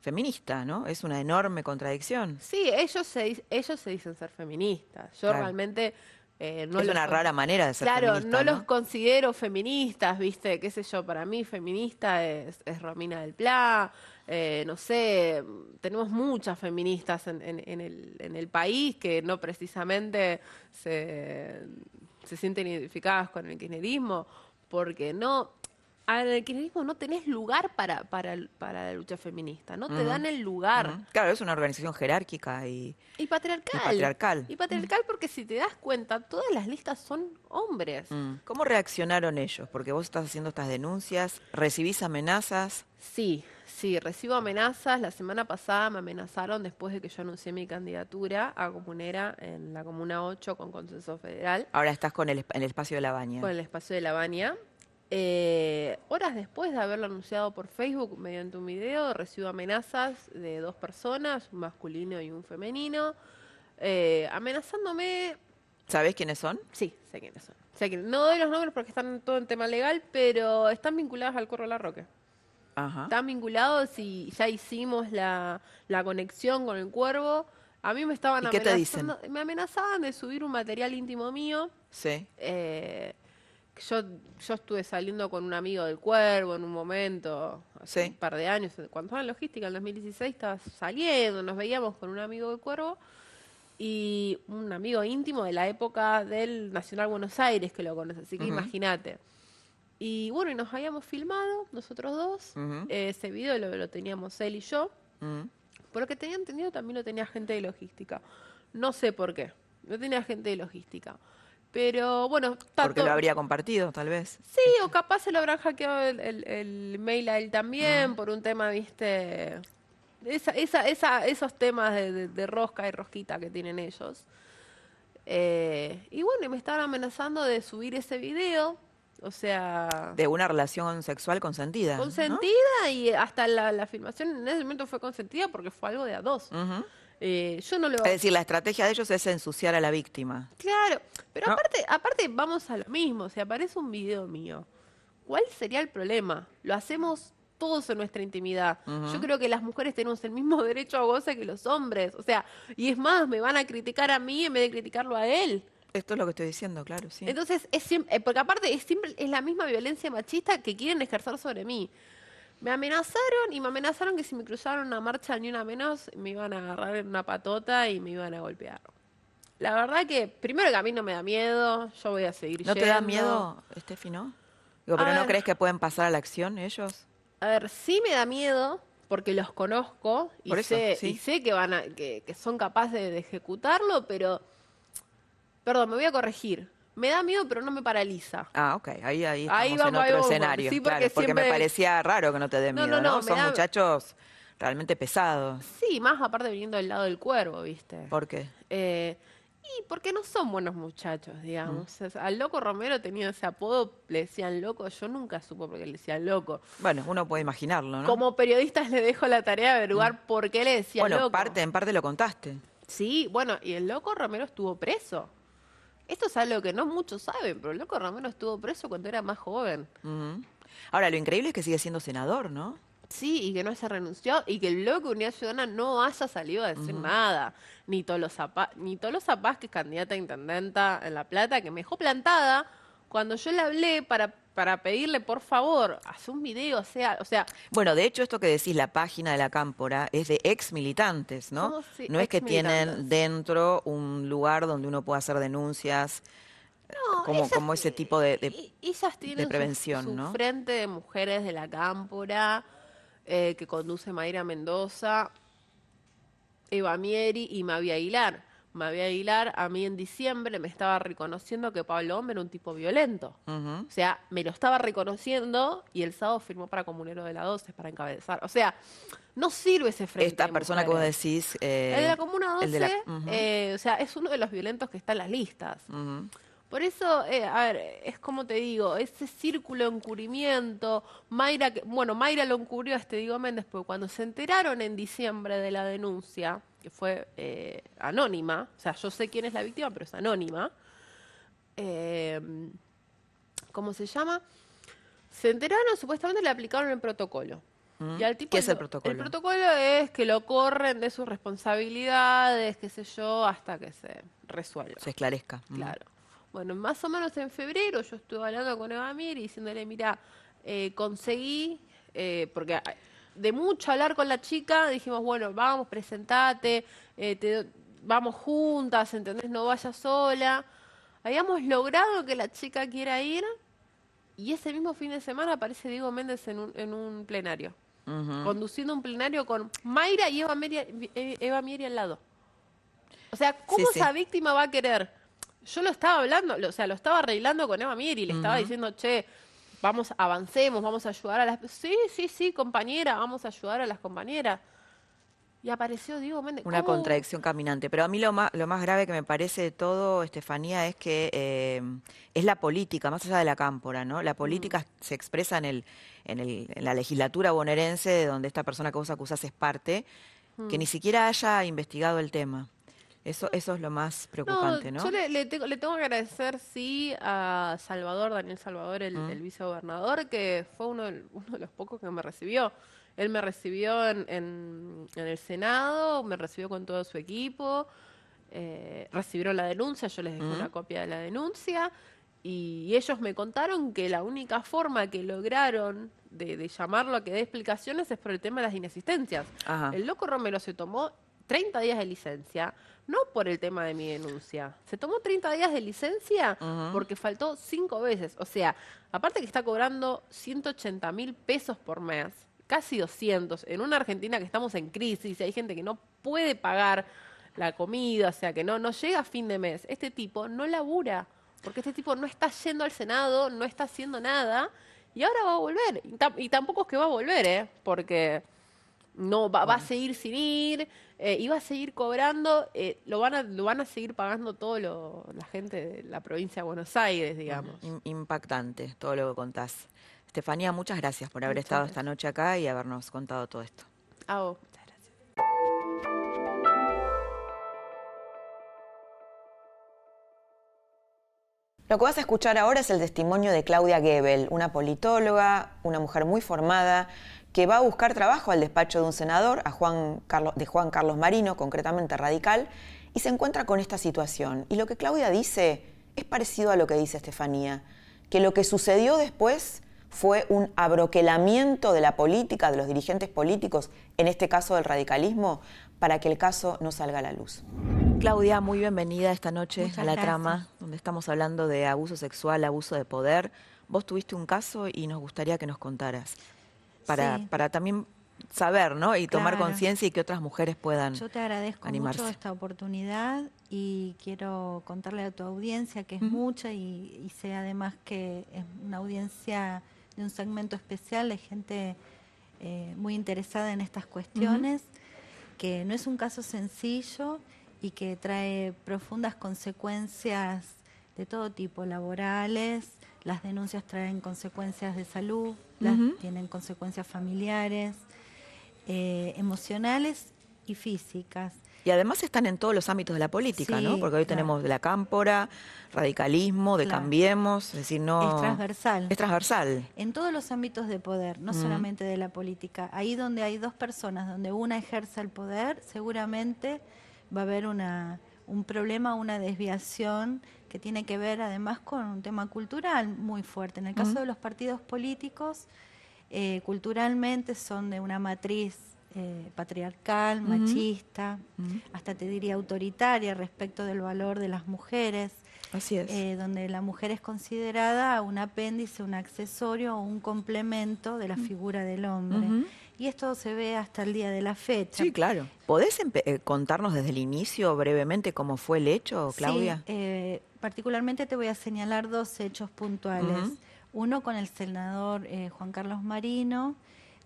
feminista, ¿no? Es una enorme contradicción. Sí, ellos se, ellos se dicen ser feministas. Yo Claro. realmente... eh, no es una rara manera de ser Claro, feminista, no, ¿no? los considero feministas, ¿viste? ¿Qué sé yo? Para mí, feminista es, es Romina del Pla, eh, no sé, tenemos muchas feministas en, en- en el, en el país que no precisamente se, se sienten identificadas con el kirchnerismo, porque no. El kirchnerismo no tenés lugar para, para, para la lucha feminista, no te dan el lugar. Claro, es una organización jerárquica y... Y patriarcal. Y patriarcal. Y patriarcal porque si te das cuenta, todas las listas son hombres. Mm. ¿Cómo reaccionaron ellos? Porque vos estás haciendo estas denuncias, recibís amenazas. Sí, sí, recibo amenazas. La semana pasada me amenazaron después de que yo anuncié mi candidatura a comunera en la Comuna 8 con Consenso Federal, Ahora estás con el, en el espacio de la baña. con el espacio de la Baña. Eh, horas después de haberlo anunciado por Facebook mediante un video, recibo amenazas de dos personas, un masculino y un femenino, eh, amenazándome ¿Sabés quiénes son? Sí, sé quiénes son. Sé No doy los nombres porque están todo en tema legal, pero están vinculados al Corro La Roque. Ajá. Están vinculados y ya hicimos la, la conexión con el cuervo. A mí me estaban ¿Y qué te amenazando. Me amenazaban de subir un material íntimo mío. Sí. eh, yo, yo estuve saliendo con un amigo del cuervo en un momento, hace Sí. un par de años, cuando estaba en logística, en 2016, estaba saliendo, nos veíamos con un amigo del cuervo y un amigo íntimo de la época del Nacional Buenos Aires que lo conoce, así que Ujú. imagínate. Y bueno, y nos habíamos filmado, nosotros dos, Ujú. Eh, ese video lo, lo teníamos él y yo, Mm. por lo que tenía entendido también lo tenía gente de logística. No sé por qué, no tenía gente de logística. Pero bueno, está Porque lo habría compartido, tal vez. Sí, o capaz se lo habrán hackeado el, el- el mail a él también Ah. por un tema, viste, esa, esa, esa, esos temas de, de- de rosca y rosquita que tienen ellos. Eh, y bueno, y me estaban amenazando de subir ese video, o sea, De una relación sexual consentida. ¿no? consentida y hasta la, la filmación en ese momento fue consentida porque fue algo de a dos. Ujú. Eh, yo no lo... Es decir, la estrategia de ellos es ensuciar a la víctima. Claro, pero No. aparte, aparte vamos a lo mismo, si aparece un video mío, ¿cuál sería el problema? Lo hacemos todos en nuestra intimidad. Yo creo que las mujeres tenemos el mismo [LAUGHS] derecho a goce que los hombres, o sea, y es más, me van a criticar a mí en vez de criticarlo a él. Esto es lo que estoy diciendo, claro, sí. Entonces, es siempre, porque aparte es siempre es la misma violencia machista que quieren ejercer sobre mí. Me amenazaron y me amenazaron que si me cruzaron una marcha ni una menos, me iban a agarrar en una patota y me iban a golpear. La verdad que, primero que a mí no me da miedo, yo voy a seguir ¿No te da miedo, Estefi, no? Digo, ¿pero A no ver. crees que pueden pasar a la acción ellos? A ver, sí me da miedo porque los conozco y, Por eso, sé, sí. y sé que, van a, que, que son capaces de ejecutarlo, pero... Perdón, me voy a corregir. Me da miedo, pero no me paraliza. Ah, ok, ahí, ahí en vamos, ahí otro vamos, escenario. sí, porque claro, porque me parecía raro que no te dé miedo, no, ¿no? no, me Son da- muchachos realmente pesados. Sí, más aparte viniendo del lado del cuervo, ¿viste? ¿Por qué? Eh, y porque no son buenos muchachos, digamos. Mm. O sea, al loco Romero tenía ese apodo, le decían loco. Yo nunca supo por qué le decían loco. Bueno, uno puede imaginarlo, ¿no? Como periodistas le dejo la tarea de averiguar por qué le decían bueno, loco. parte, en parte lo contaste. Sí, bueno, y el loco Romero estuvo preso. Esto es algo que no muchos saben, pero el loco Romero estuvo preso cuando era más joven. Ahora, lo increíble es que sigue siendo senador, ¿no? Sí, y que no se renunció y que el loco Unidad Ciudadana no haya salido a decir nada. Ni Tolosa Paz, ni Tolosa Paz, que es candidata a intendenta en La Plata, que me dejó plantada cuando yo le hablé para, para pedirle, por favor, hace un video, o sea, o sea, Bueno, de hecho, esto que decís, la página de la Cámpora, es de ex militantes, ¿no? No, sí, no es que tienen dentro un lugar donde uno pueda hacer denuncias, no, como, como ese tipo de... de- ellas tienen su- prevención, su, ¿no? frente de mujeres de la Cámpora, eh, que conduce Mayra Mendoza, Eva Mieri y Mavi Aguilar. Mavi Aguilar, a mí en diciembre me estaba reconociendo que Pablo Hombre era un tipo violento. O sea, me lo estaba reconociendo y el sábado firmó para Comunero de la 12 para encabezar. O sea, no sirve ese frente. Esta persona que vos mujeres. decís... eh, El de la Comuna 12, el de la- ujú, eh, o sea, es uno de los violentos que está en las listas. Por eso, eh, a ver, es como te digo, ese círculo de encubrimiento, Mayra, bueno, Mayra lo encubrió a este Diego Méndez, porque cuando se enteraron en diciembre de la denuncia, que fue eh, anónima, o sea, yo sé quién es la víctima, pero es anónima, eh, ¿cómo se llama? Se enteraron, supuestamente le aplicaron el protocolo. Mm. Y al tipo ¿Qué es el lo- protocolo? El protocolo es que lo corren de sus responsabilidades, qué sé yo, hasta que se resuelva. Se esclarezca. Mm. Claro. Bueno, más o menos en febrero yo estuve hablando con Eva Mir y diciéndole, mira, eh, conseguí, eh, porque de mucho hablar con la chica, dijimos, bueno, vamos, presentate, eh, te- vamos juntas, ¿entendés? No vayas sola. Habíamos logrado que la chica quiera ir y ese mismo fin de semana aparece Diego Méndez en un, en un plenario, conduciendo un plenario con Mayra y Eva Mieri, Eva Mieri al lado. O sea, ¿cómo sí. esa víctima va a querer? Yo lo estaba hablando, lo- o sea, lo estaba arreglando con Eva Mieri, le estaba diciendo, che, vamos, avancemos, vamos a ayudar a las... Sí, sí, sí, compañera, vamos a ayudar a las compañeras. Y apareció Diego Méndez. Una ¿Cómo? contradicción caminante. Pero a mí lo más, lo más grave que me parece de todo, Estefanía, es que eh, es la política, más allá de la cámpora, ¿no? La política se expresa en, el, en, el, en la legislatura bonaerense, de donde esta persona que vos acusás es parte, que ni siquiera haya investigado el tema. Eso, eso es lo más preocupante, ¿no? Yo le, le tengo, le tengo que agradecer, sí, a Salvador, Daniel Salvador, el, Mm. el vicegobernador, que fue uno, de los pocos que me recibió. Él me recibió en, en- en el Senado, me recibió con todo su equipo, eh, recibieron la denuncia, yo les dejé Mm. una copia de la denuncia, y ellos me contaron que la única forma que lograron de, de llamarlo a que dé explicaciones es por el tema de las inasistencias. Ajá. El loco Romero se tomó 30 días de licencia, no por el tema de mi denuncia. Se tomó 30 días de licencia porque faltó cinco veces. O sea, aparte que está cobrando 180 mil pesos por mes, casi 200, en una Argentina que estamos en crisis, hay gente que no puede pagar la comida, o sea, que no, no llega a fin de mes. Este tipo no labura, porque este tipo no está yendo al Senado, no está haciendo nada, y ahora va a volver. Y, y tampoco es que va a volver, ¿eh? Porque no va, va a seguir sin ir eh, y va a seguir cobrando eh, lo van a lo van a seguir pagando todo lo, la gente de la provincia de Buenos Aires digamos Im- Impactante todo lo que contás. Estefanía, muchas gracias por haber Muchas estado gracias. esta noche acá y habernos contado todo esto. a vos muchas gracias Lo que vas a escuchar ahora es el testimonio de Claudia Gebel, una politóloga, una mujer muy formada, que va a buscar trabajo al despacho de un senador, a Juan Carlos, de Juan Carlos Marino, concretamente radical, y se encuentra con esta situación. Y lo que Claudia dice es parecido a lo que dice Estefanía, que lo que sucedió después fue un abroquelamiento de la política, de los dirigentes políticos, en este caso del radicalismo, para que el caso no salga a la luz. Claudia, muy bienvenida esta noche Muchas a la gracias. trama, donde estamos hablando de abuso sexual, abuso de poder. Vos tuviste un caso y nos gustaría que nos contaras. Para, Sí. para también saber, ¿no? Y tomar Claro. conciencia y que otras mujeres puedan. Yo te agradezco animarse. mucho esta oportunidad y quiero contarle a tu audiencia que es mucha y, y sé además que es una audiencia de un segmento especial de gente eh, muy interesada en estas cuestiones, que no es un caso sencillo y que trae profundas consecuencias de todo tipo, laborales, las denuncias traen consecuencias de salud, las tienen consecuencias familiares, eh, emocionales y físicas. Y además están en todos los ámbitos de la política, ¿no? Porque hoy claro. tenemos de la cámpora, radicalismo, de Claro. cambiemos, es decir, no... Es transversal. Es transversal. En todos los ámbitos de poder, no Mm. solamente de la política. Ahí donde hay dos personas, donde una ejerza el poder, seguramente va a haber una, un problema, una desviación que tiene que ver además con un tema cultural muy fuerte. En el caso de los partidos políticos, eh, culturalmente son de una matriz eh, patriarcal, machista, hasta te diría autoritaria respecto del valor de las mujeres Así es. eh, donde la mujer es considerada un apéndice, un accesorio o un complemento de la figura del hombre. Y esto se ve hasta el día de la fecha. Sí, claro. ¿Podés eh, contarnos desde el inicio brevemente cómo fue el hecho, Sí, Claudia? eh, particularmente te voy a señalar dos hechos puntuales. Uno con el senador eh, Juan Carlos Marino,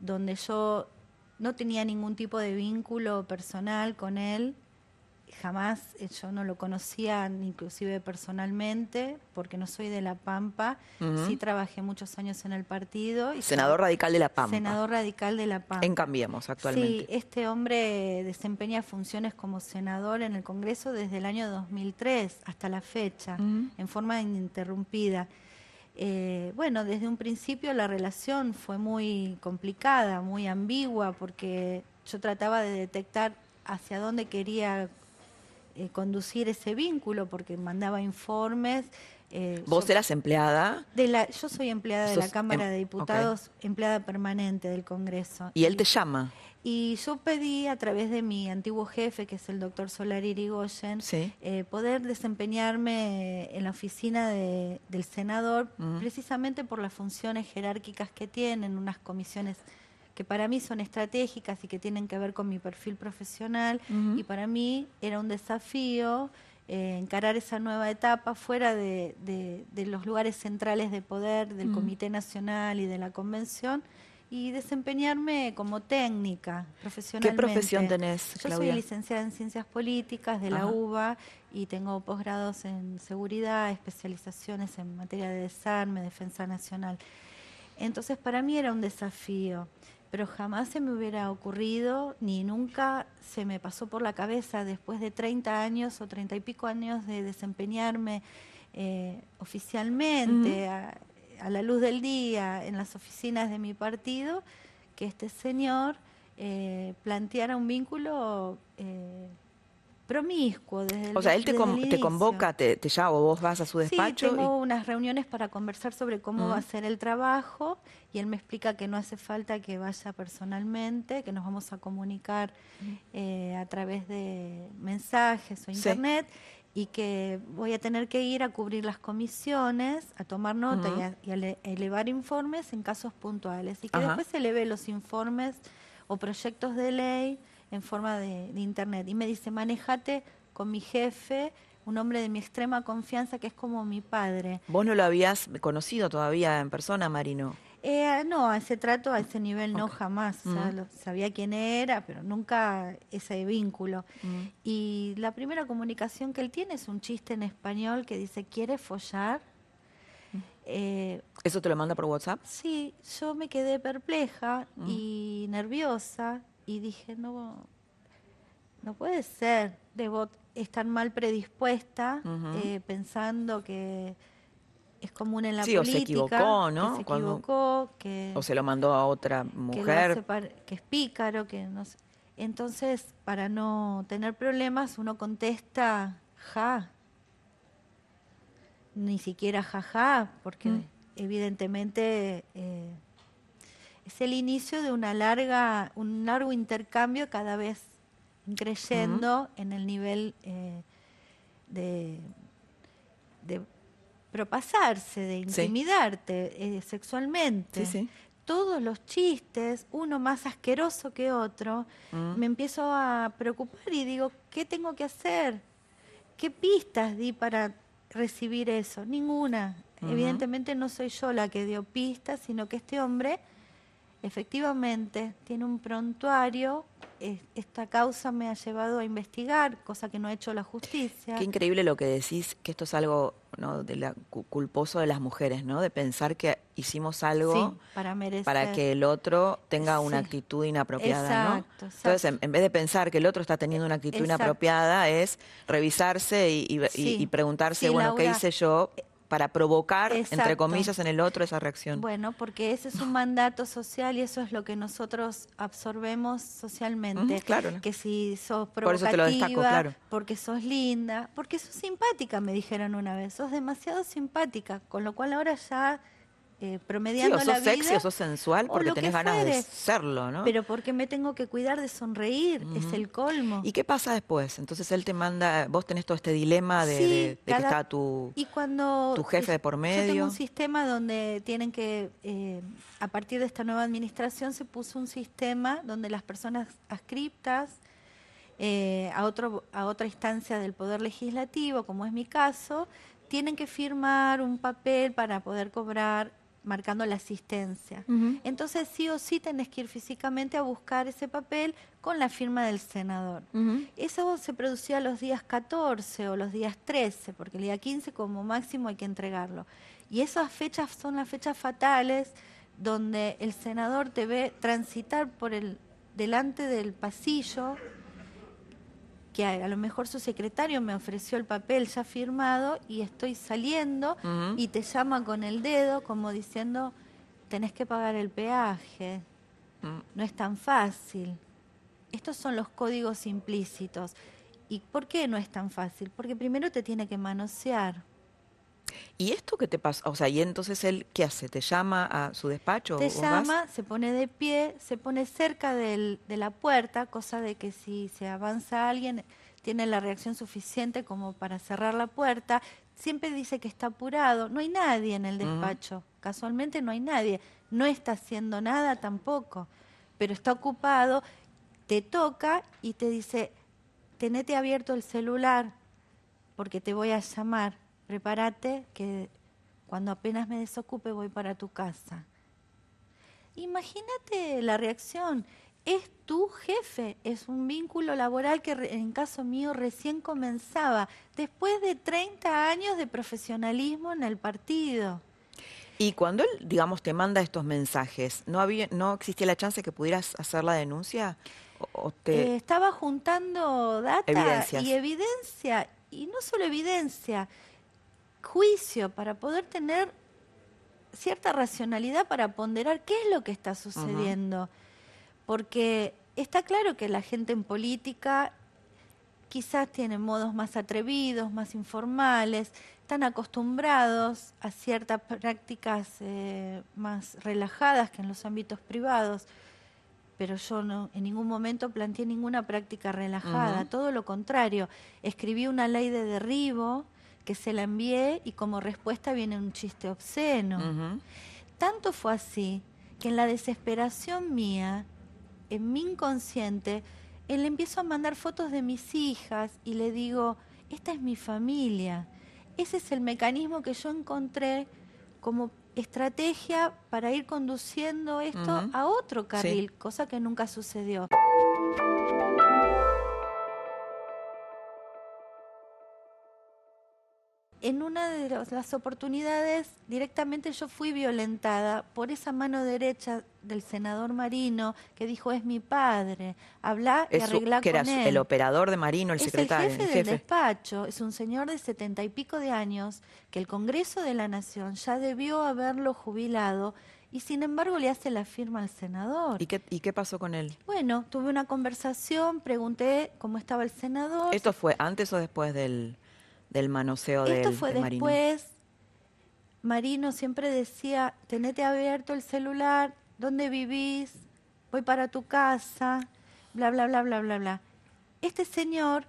donde yo no tenía ningún tipo de vínculo personal con él. Jamás eh, yo no lo conocía, inclusive personalmente, porque no soy de La Pampa. Sí trabajé muchos años en el partido. y Senador radical de La Pampa. Senador radical de La Pampa. En Cambiemos actualmente. Sí, este hombre desempeña funciones como senador en el Congreso desde el año 2003 hasta la fecha, en forma ininterrumpida. Eh, bueno, desde un principio la relación fue muy complicada, muy ambigua, porque yo trataba de detectar hacia dónde quería eh, conducir ese vínculo, porque mandaba informes. eh, Vos eras empleada de la, yo soy empleada de la Sos Cámara em- de. Diputados, empleada permanente del Congreso. y él te llama. Y yo pedí a través de mi antiguo jefe, que es el doctor Solari Irigoyen, Sí. eh, poder desempeñarme en la oficina de- del senador, precisamente por las funciones jerárquicas que tienen, unas comisiones que para mí son estratégicas y que tienen que ver con mi perfil profesional. Y para mí era un desafío eh, encarar esa nueva etapa fuera de, de- de los lugares centrales de poder, del. Comité Nacional y de la Convención, y desempeñarme como técnica profesionalmente. ¿Qué profesión tenés, Yo soy Claudia? licenciada en Ciencias Políticas de la Ajá. UBA y tengo posgrados en seguridad, especializaciones en materia de desarme, defensa nacional. Entonces para mí era un desafío, pero jamás se me hubiera ocurrido ni nunca se me pasó por la cabeza después de 30 años o 30 y pico años de desempeñarme eh, oficialmente a, a la luz del día en las oficinas de mi partido, que este señor eh, planteara un vínculo eh, promiscuo desde el O sea, él te, con- te convoca, te, te llama o vos vas a su despacho. Sí, tengo y- unas reuniones para conversar sobre cómo va a ser el trabajo y él me explica que no hace falta que vaya personalmente, que nos vamos a comunicar eh, a través de mensajes o Sí. internet y que voy a tener que ir a cubrir las comisiones, a tomar nota y, a, y a le- elevar informes en casos puntuales y que después se eleve los informes o proyectos de ley en forma de, de internet. Y me dice, manejate con mi jefe, un hombre de mi extrema confianza que es como mi padre. Vos no lo habías conocido todavía en persona, Marino. Eh, no, a ese trato, a ese nivel no Ok. jamás. O sea, Ujú. lo- sabía quién era, pero nunca ese vínculo. Mm. Y la primera comunicación que él tiene es un chiste en español que dice, ¿quiere follar? Eh, ¿Eso te lo manda por WhatsApp? sí, yo me quedé perpleja Mm. y nerviosa y dije, no, no puede ser, debo estar mal predispuesta eh, pensando que es común en la Sí, o se política. equivocó, ¿no? Que se Cuando- equivocó, que, ¿O se lo mandó a otra que, mujer? par- que es pícaro, que no sé. Entonces, para no tener problemas, uno contesta ja. Ni siquiera jaja, porque Mm. evidentemente eh, es el inicio de una larga, un largo intercambio cada vez creyendo en el nivel eh, de, de propasarse, de Sí. intimidarte eh, sexualmente. Sí, sí. todos los chistes, uno más asqueroso que otro, Mm. me empiezo a preocupar y digo, ¿qué tengo que hacer? ¿Qué pistas di para recibir eso? Ninguna. Evidentemente no soy yo la que dio pistas, sino que este hombre efectivamente tiene un prontuario. Es- Esta causa me ha llevado a investigar, cosa que no ha hecho la justicia. Qué increíble lo que decís, que esto es algo ¿no? de la, cu- culposo de las mujeres, ¿no? De pensar que hicimos algo Sí, para merecer. para que el otro tenga una Sí. actitud inapropiada, ¿no? Exacto, Entonces, en, vez de pensar que el otro está teniendo una actitud Exacto. inapropiada, es revisarse y, y- Sí. y preguntarse, bueno, ¿qué hice yo para provocar, entre comillas, en el otro esa reacción? Bueno, porque ese es un mandato social y eso es lo que nosotros absorbemos socialmente. Claro. Que si sos Por eso te lo provocativa, destaco, claro. porque sos linda, porque sos simpática, me dijeron una vez. Sos demasiado simpática, con lo cual ahora ya eh, Sí, promediando o sos la vida. sexy o sos sensual porque que tenés ganas de serlo, ¿no? Pero porque me tengo que cuidar de sonreír, es el colmo. ¿Y qué pasa después? Entonces él te manda, vos tenés todo este dilema de, Sí, de- de que cada- está tu... Y cuando tu jefe de por Yo medio. tengo un sistema donde tienen que, eh, a partir de esta nueva administración se puso un sistema donde las personas adscriptas eh, a, otro, a otra instancia del Poder Legislativo, como es mi caso, tienen que firmar un papel para poder cobrar marcando la asistencia. Entonces sí o sí tenés que ir físicamente a buscar ese papel con la firma del senador. Eso se producía los días 14 o los días 13, porque el día 15 como máximo hay que entregarlo. Y esas fechas son las fechas fatales donde el senador te ve transitar por el delante del pasillo que a, a lo mejor su secretario me ofreció el papel ya firmado y estoy saliendo y te llama con el dedo como diciendo tenés que pagar el peaje, Mm. no es tan fácil. Estos son los códigos implícitos. ¿Y por qué no es tan fácil? Porque primero te tiene que manosear. ¿Y esto qué te pasa? O sea, ¿y entonces él qué hace? ¿Te llama a su despacho? Te llama, se pone de pie, se pone cerca del- de la puerta, cosa de que si se avanza alguien tiene la reacción suficiente como para cerrar la puerta. Siempre dice que está apurado. No hay nadie en el despacho. Casualmente no hay nadie. No está haciendo nada tampoco. Pero está ocupado. Te toca y te dice, tenete abierto el celular porque te voy a llamar. Prepárate que cuando apenas me desocupe voy para tu casa. Imagínate la reacción. Es tu jefe, es un vínculo laboral que en caso mío recién comenzaba, después de 30 años de profesionalismo en el partido. Y cuando él, digamos, te manda estos mensajes, ¿no había, no existía la chance que pudieras hacer la denuncia? ¿O, o te- Eh, estaba juntando data Evidencias. y evidencia, y no solo evidencia, juicio para poder tener cierta racionalidad para ponderar qué es lo que está sucediendo. Porque está claro que la gente en política quizás tiene modos más atrevidos, más informales, están acostumbrados a ciertas prácticas eh, más relajadas que en los ámbitos privados pero yo no en ningún momento planteé ninguna práctica relajada, todo lo contrario. Escribí una ley de derribo que se la envié y como respuesta viene un chiste obsceno. Tanto fue así que en la desesperación mía, en mi inconsciente, él le empiezo a mandar fotos de mis hijas y le digo, esta es mi familia. Ese es el mecanismo que yo encontré como estrategia para ir conduciendo esto a otro carril, cosa que nunca sucedió. En una de los- las oportunidades, directamente yo fui violentada por esa mano derecha del senador Marino que dijo es mi padre, habla y arregla que con era él. el operador de Marino, el es secretario, el jefe del despacho, es un señor de setenta y pico de años que el Congreso de la Nación ya debió haberlo jubilado y sin embargo le hace la firma al senador. ¿Y qué, ¿Y qué pasó con él? Bueno, tuve una conversación, pregunté cómo estaba el senador. ¿Esto fue antes o después del, del manoseo Esto del, fue de Marino? después. Marino siempre decía, tenete abierto el celular, ¿dónde vivís? Voy para tu casa, bla, bla, bla, bla, bla, bla. Este señor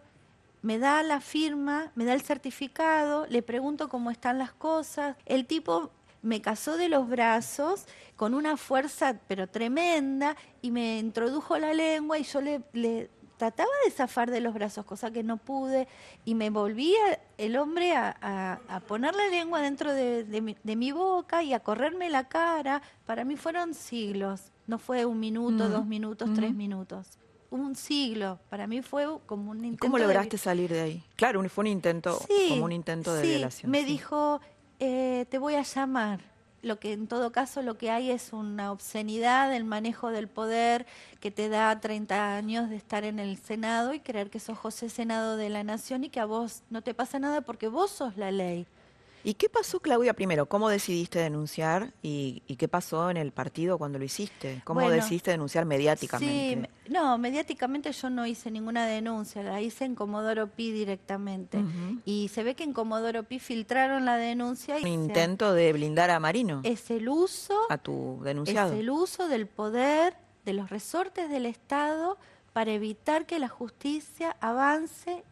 me da la firma, me da el certificado, le pregunto cómo están las cosas. El tipo me casó de los brazos con una fuerza pero tremenda y me introdujo la lengua y yo le, le trataba de zafar de los brazos, cosa que no pude, y me volvía el hombre a, poner la lengua dentro de, mi, boca y a correrme la cara. Para mí fueron siglos, no fue un minuto, mm, dos minutos, tres mm. minutos. Un siglo, para mí fue como un intento. ¿Cómo lograste salir de ahí? Claro, fue un intento, como un intento de violación. Me dijo, eh, te voy a llamar lo que en todo caso lo que hay es una obscenidad del manejo del poder que te da 30 años de estar en el Senado y creer que sos José Senado de la Nación y que a vos no te pasa nada porque vos sos la ley. ¿Y qué pasó, Claudia, primero? ¿Cómo decidiste denunciar y, qué pasó en el partido cuando lo hiciste? ¿Cómo decidiste denunciar mediáticamente? Sí, no, mediáticamente yo no hice ninguna denuncia, la hice en Comodoro Pi directamente. Y se ve que en Comodoro Pi filtraron la denuncia. Y Un intento de blindar a Marino. Es el uso. A tu denunciado. Es el uso del poder, de los resortes del Estado para evitar que la justicia avance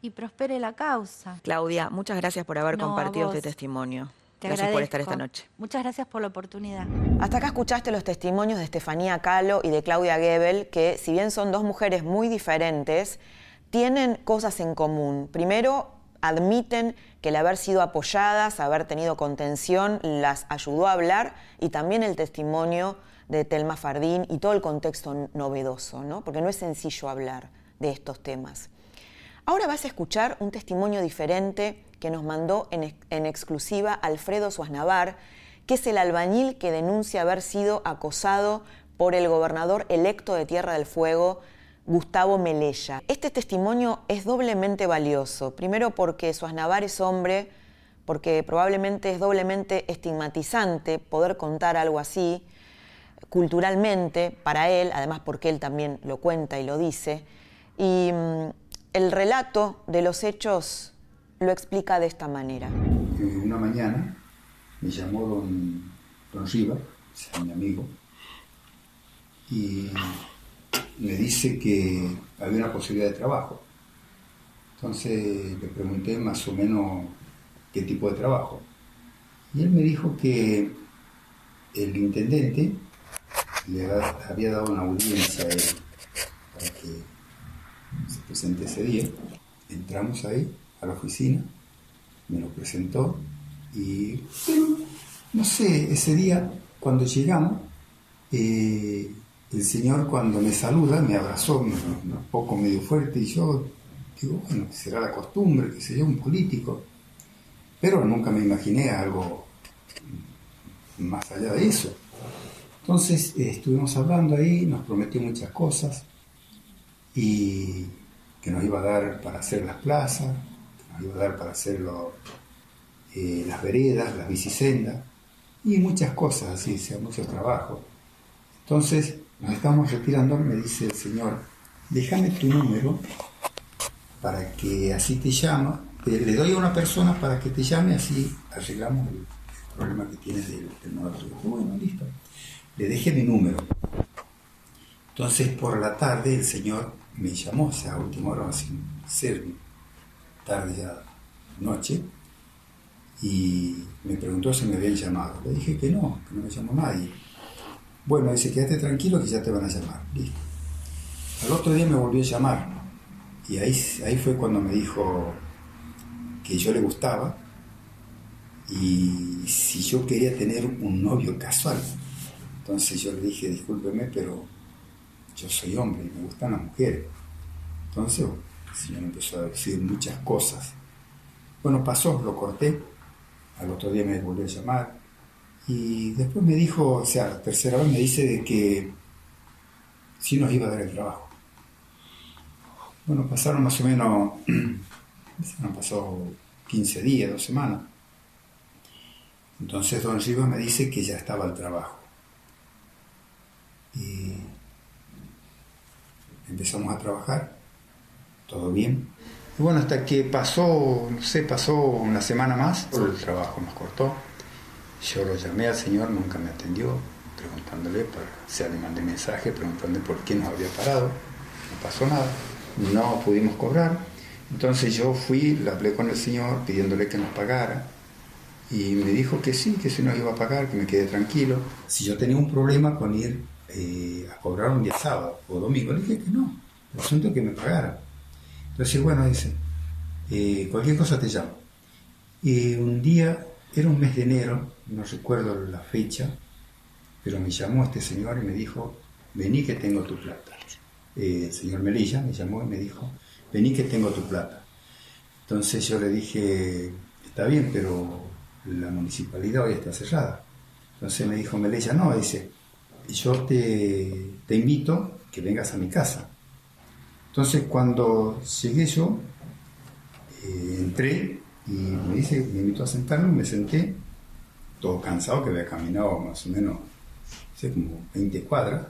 y prospere la causa. Claudia, muchas gracias por haber compartido este testimonio. gracias por estar esta noche. Muchas gracias por la oportunidad. Hasta acá escuchaste los testimonios de Estefanía Calo y de Claudia Gebel, que si bien son dos mujeres muy diferentes, tienen cosas en común. Primero, admiten que el haber sido apoyadas, haber tenido contención, las ayudó a hablar y también el testimonio de Telma Fardín y todo el contexto novedoso, ¿no? porque no es sencillo hablar de estos temas. Ahora vas a escuchar un testimonio diferente que nos mandó en, exclusiva Alfredo Suaznavar, que es el albañil que denuncia haber sido acosado por el gobernador electo de Tierra del Fuego, Gustavo Melella. Este testimonio es doblemente valioso, primero porque Suaznavar es hombre, porque probablemente es doblemente estigmatizante poder contar algo así culturalmente para él, además porque él también lo cuenta y lo dice. Y mm, el relato de los hechos lo explica de esta manera. Una mañana me llamó don, don Riva, mi amigo, y me dice que había una posibilidad de trabajo. Entonces le pregunté más o menos qué tipo de trabajo. Y él me dijo que el intendente le había dado una audiencia a él para que presente ese día. Entramos ahí a la oficina, me lo presentó y, no sé, ese día cuando llegamos, eh, el señor cuando me saluda me abrazó un, poco medio fuerte y yo digo, bueno, será la costumbre, que sea un político, pero nunca me imaginé algo más allá de eso. Entonces eh, estuvimos hablando ahí, nos prometió muchas cosas, y que nos iba a dar para hacer las plazas, que nos iba a dar para hacer eh, las veredas, las bicisendas y muchas cosas así, sea, mucho trabajo. Entonces nos estamos retirando, me dice el Señor, déjame tu número para que así te llama, le doy a una persona para que te llame, así arreglamos el problema que tienes del, del Bueno, listo. Le dejé mi número. Entonces por la tarde el Señor me llamó, a última hora, sin ser tarde ya, noche, y me preguntó si me habían llamado. Le dije que no, que no me llamó nadie. Bueno, dice, quédate tranquilo que ya te van a llamar. Listo. Al otro día me volvió a llamar, y ahí, ahí fue cuando me dijo que yo le gustaba, y si yo quería tener un novio casual. Entonces yo le dije, discúlpeme, pero yo soy hombre y me gustan las mujeres. Entonces el Señor empezó a decir muchas cosas. Bueno, pasó, lo corté, al otro día me volvió a llamar y después me dijo, o sea, tercera vez me dice de que sí nos iba a dar el trabajo. Bueno, pasaron más o menos, [CLEARS THROAT] han pasado 15 días, dos semanas. Entonces don Rivas me dice que ya estaba el trabajo. Y empezamos a trabajar, todo bien. Y bueno, hasta que pasó, no sé, pasó una semana más, el trabajo nos cortó. Yo lo llamé al señor, nunca me atendió, preguntándole, para, o sea, le mandé mensaje preguntándole por qué nos había parado. No pasó nada, no pudimos cobrar. Entonces yo fui, le hablé con el señor pidiéndole que nos pagara y me dijo que sí, que se nos iba a pagar, que me quede tranquilo. Si yo tenía un problema con ir eh, a cobrar un día sábado o domingo, le dije que no, el asunto es que me pagara. Entonces, bueno, dice, eh, cualquier cosa te llamo. Y un día, era un mes de enero, no recuerdo la fecha, pero me llamó este señor y me dijo, vení que tengo tu plata. Eh, el señor Melilla me llamó y me dijo, vení que tengo tu plata. Entonces yo le dije, está bien, pero la municipalidad hoy está cerrada. Entonces me dijo Melilla, no, dice, yo te, te invito que vengas a mi casa. Entonces cuando llegué yo, eh, entré y me dice, me invitó a sentarme, me senté, todo cansado, que había caminado más o menos, sé, como 20 cuadras,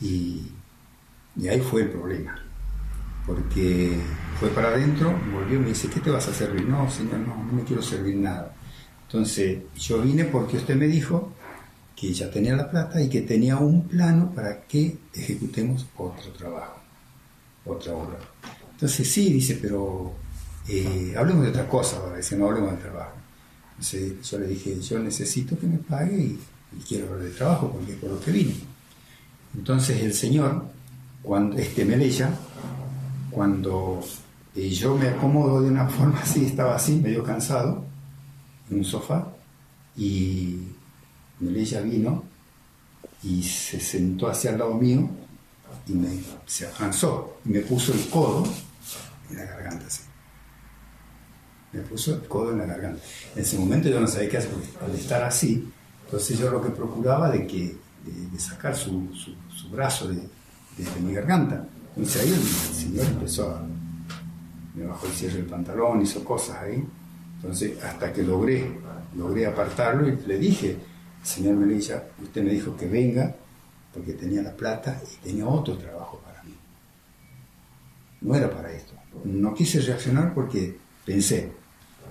y, ahí fue el problema, porque fue para adentro, volvió y me dice, ¿qué te vas a servir? No, señor, no, no me quiero servir nada. Entonces yo vine porque usted me dijo que ya tenía la plata y que tenía un plano para que ejecutemos otro trabajo, otra obra. Entonces sí, dice, pero eh, hablemos de otra cosa ahora, dice, no hablemos del trabajo. Entonces yo le dije, yo necesito que me pague y, quiero hablar de trabajo porque es por lo que vine. Entonces el señor, cuando este Melella, cuando eh, yo me acomodo de una forma así, estaba así, medio cansado, en un sofá, y Melella vino y se sentó hacia el lado mío y me, se avanzó y me puso el codo en la garganta así. Me puso el codo en la garganta. En ese momento yo no sabía qué hacer, porque al estar así, entonces yo lo que procuraba de que de, sacar su, su, brazo de, de, mi garganta. Entonces ahí el, señor empezó a, me bajó el cierre del pantalón, hizo cosas ahí. Entonces hasta que logré, logré apartarlo y le dije, señor Melilla, usted me dijo que venga porque tenía la plata y tenía otro trabajo para mí. No era para esto. No quise reaccionar porque pensé,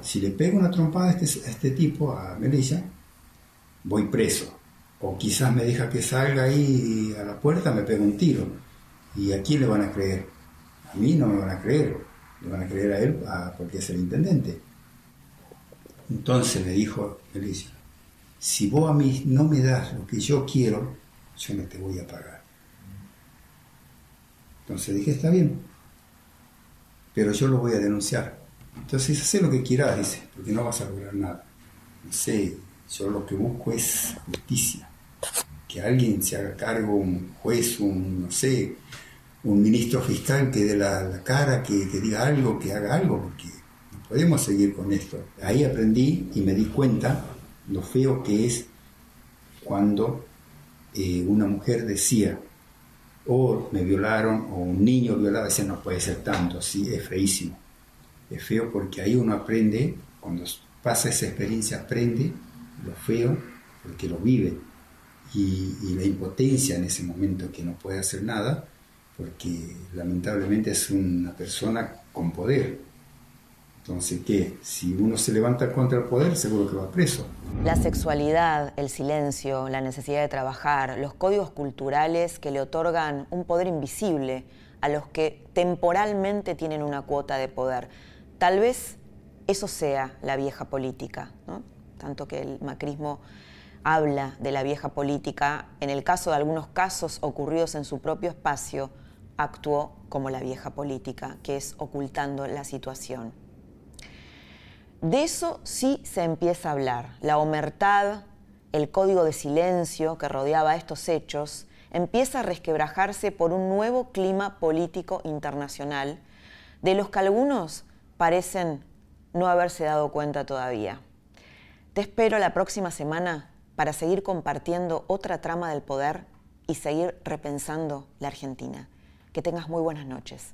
si le pego una trompada a este, este tipo, a Melilla, voy preso. O quizás me deja que salga ahí a la puerta, me pega un tiro. ¿Y a quién le van a creer? A mí no me van a creer. Le van a creer a él porque es el intendente. Entonces le dijo Melilla, si vos a mí no me das lo que yo quiero, yo no te voy a pagar. Entonces dije, está bien, pero yo lo voy a denunciar. Entonces hace lo que quieras, dice, porque no vas a lograr nada. Sé, yo lo que busco es justicia. Que alguien se haga cargo, un juez, un, no sé, un ministro fiscal que dé la, cara, que, que diga algo, que haga algo, porque no podemos seguir con esto. Ahí aprendí y me di cuenta lo feo que es cuando eh, una mujer decía, o oh, me violaron, o un niño violado, decía, no puede ser tanto, así es feísimo. Es feo porque ahí uno aprende, cuando pasa esa experiencia, aprende lo feo porque lo vive. Y, y la impotencia en ese momento que no puede hacer nada, porque lamentablemente es una persona con poder, entonces, ¿qué? Si uno se levanta contra el poder, seguro que va preso. La sexualidad, el silencio, la necesidad de trabajar, los códigos culturales que le otorgan un poder invisible a los que temporalmente tienen una cuota de poder. Tal vez eso sea la vieja política, ¿no? Tanto que el macrismo habla de la vieja política, en el caso de algunos casos ocurridos en su propio espacio, actuó como la vieja política, que es ocultando la situación. De eso sí se empieza a hablar. La omertad, el código de silencio que rodeaba estos hechos, empieza a resquebrajarse por un nuevo clima político internacional, de los que algunos parecen no haberse dado cuenta todavía. Te espero la próxima semana para seguir compartiendo otra trama del poder y seguir repensando la Argentina. Que tengas muy buenas noches.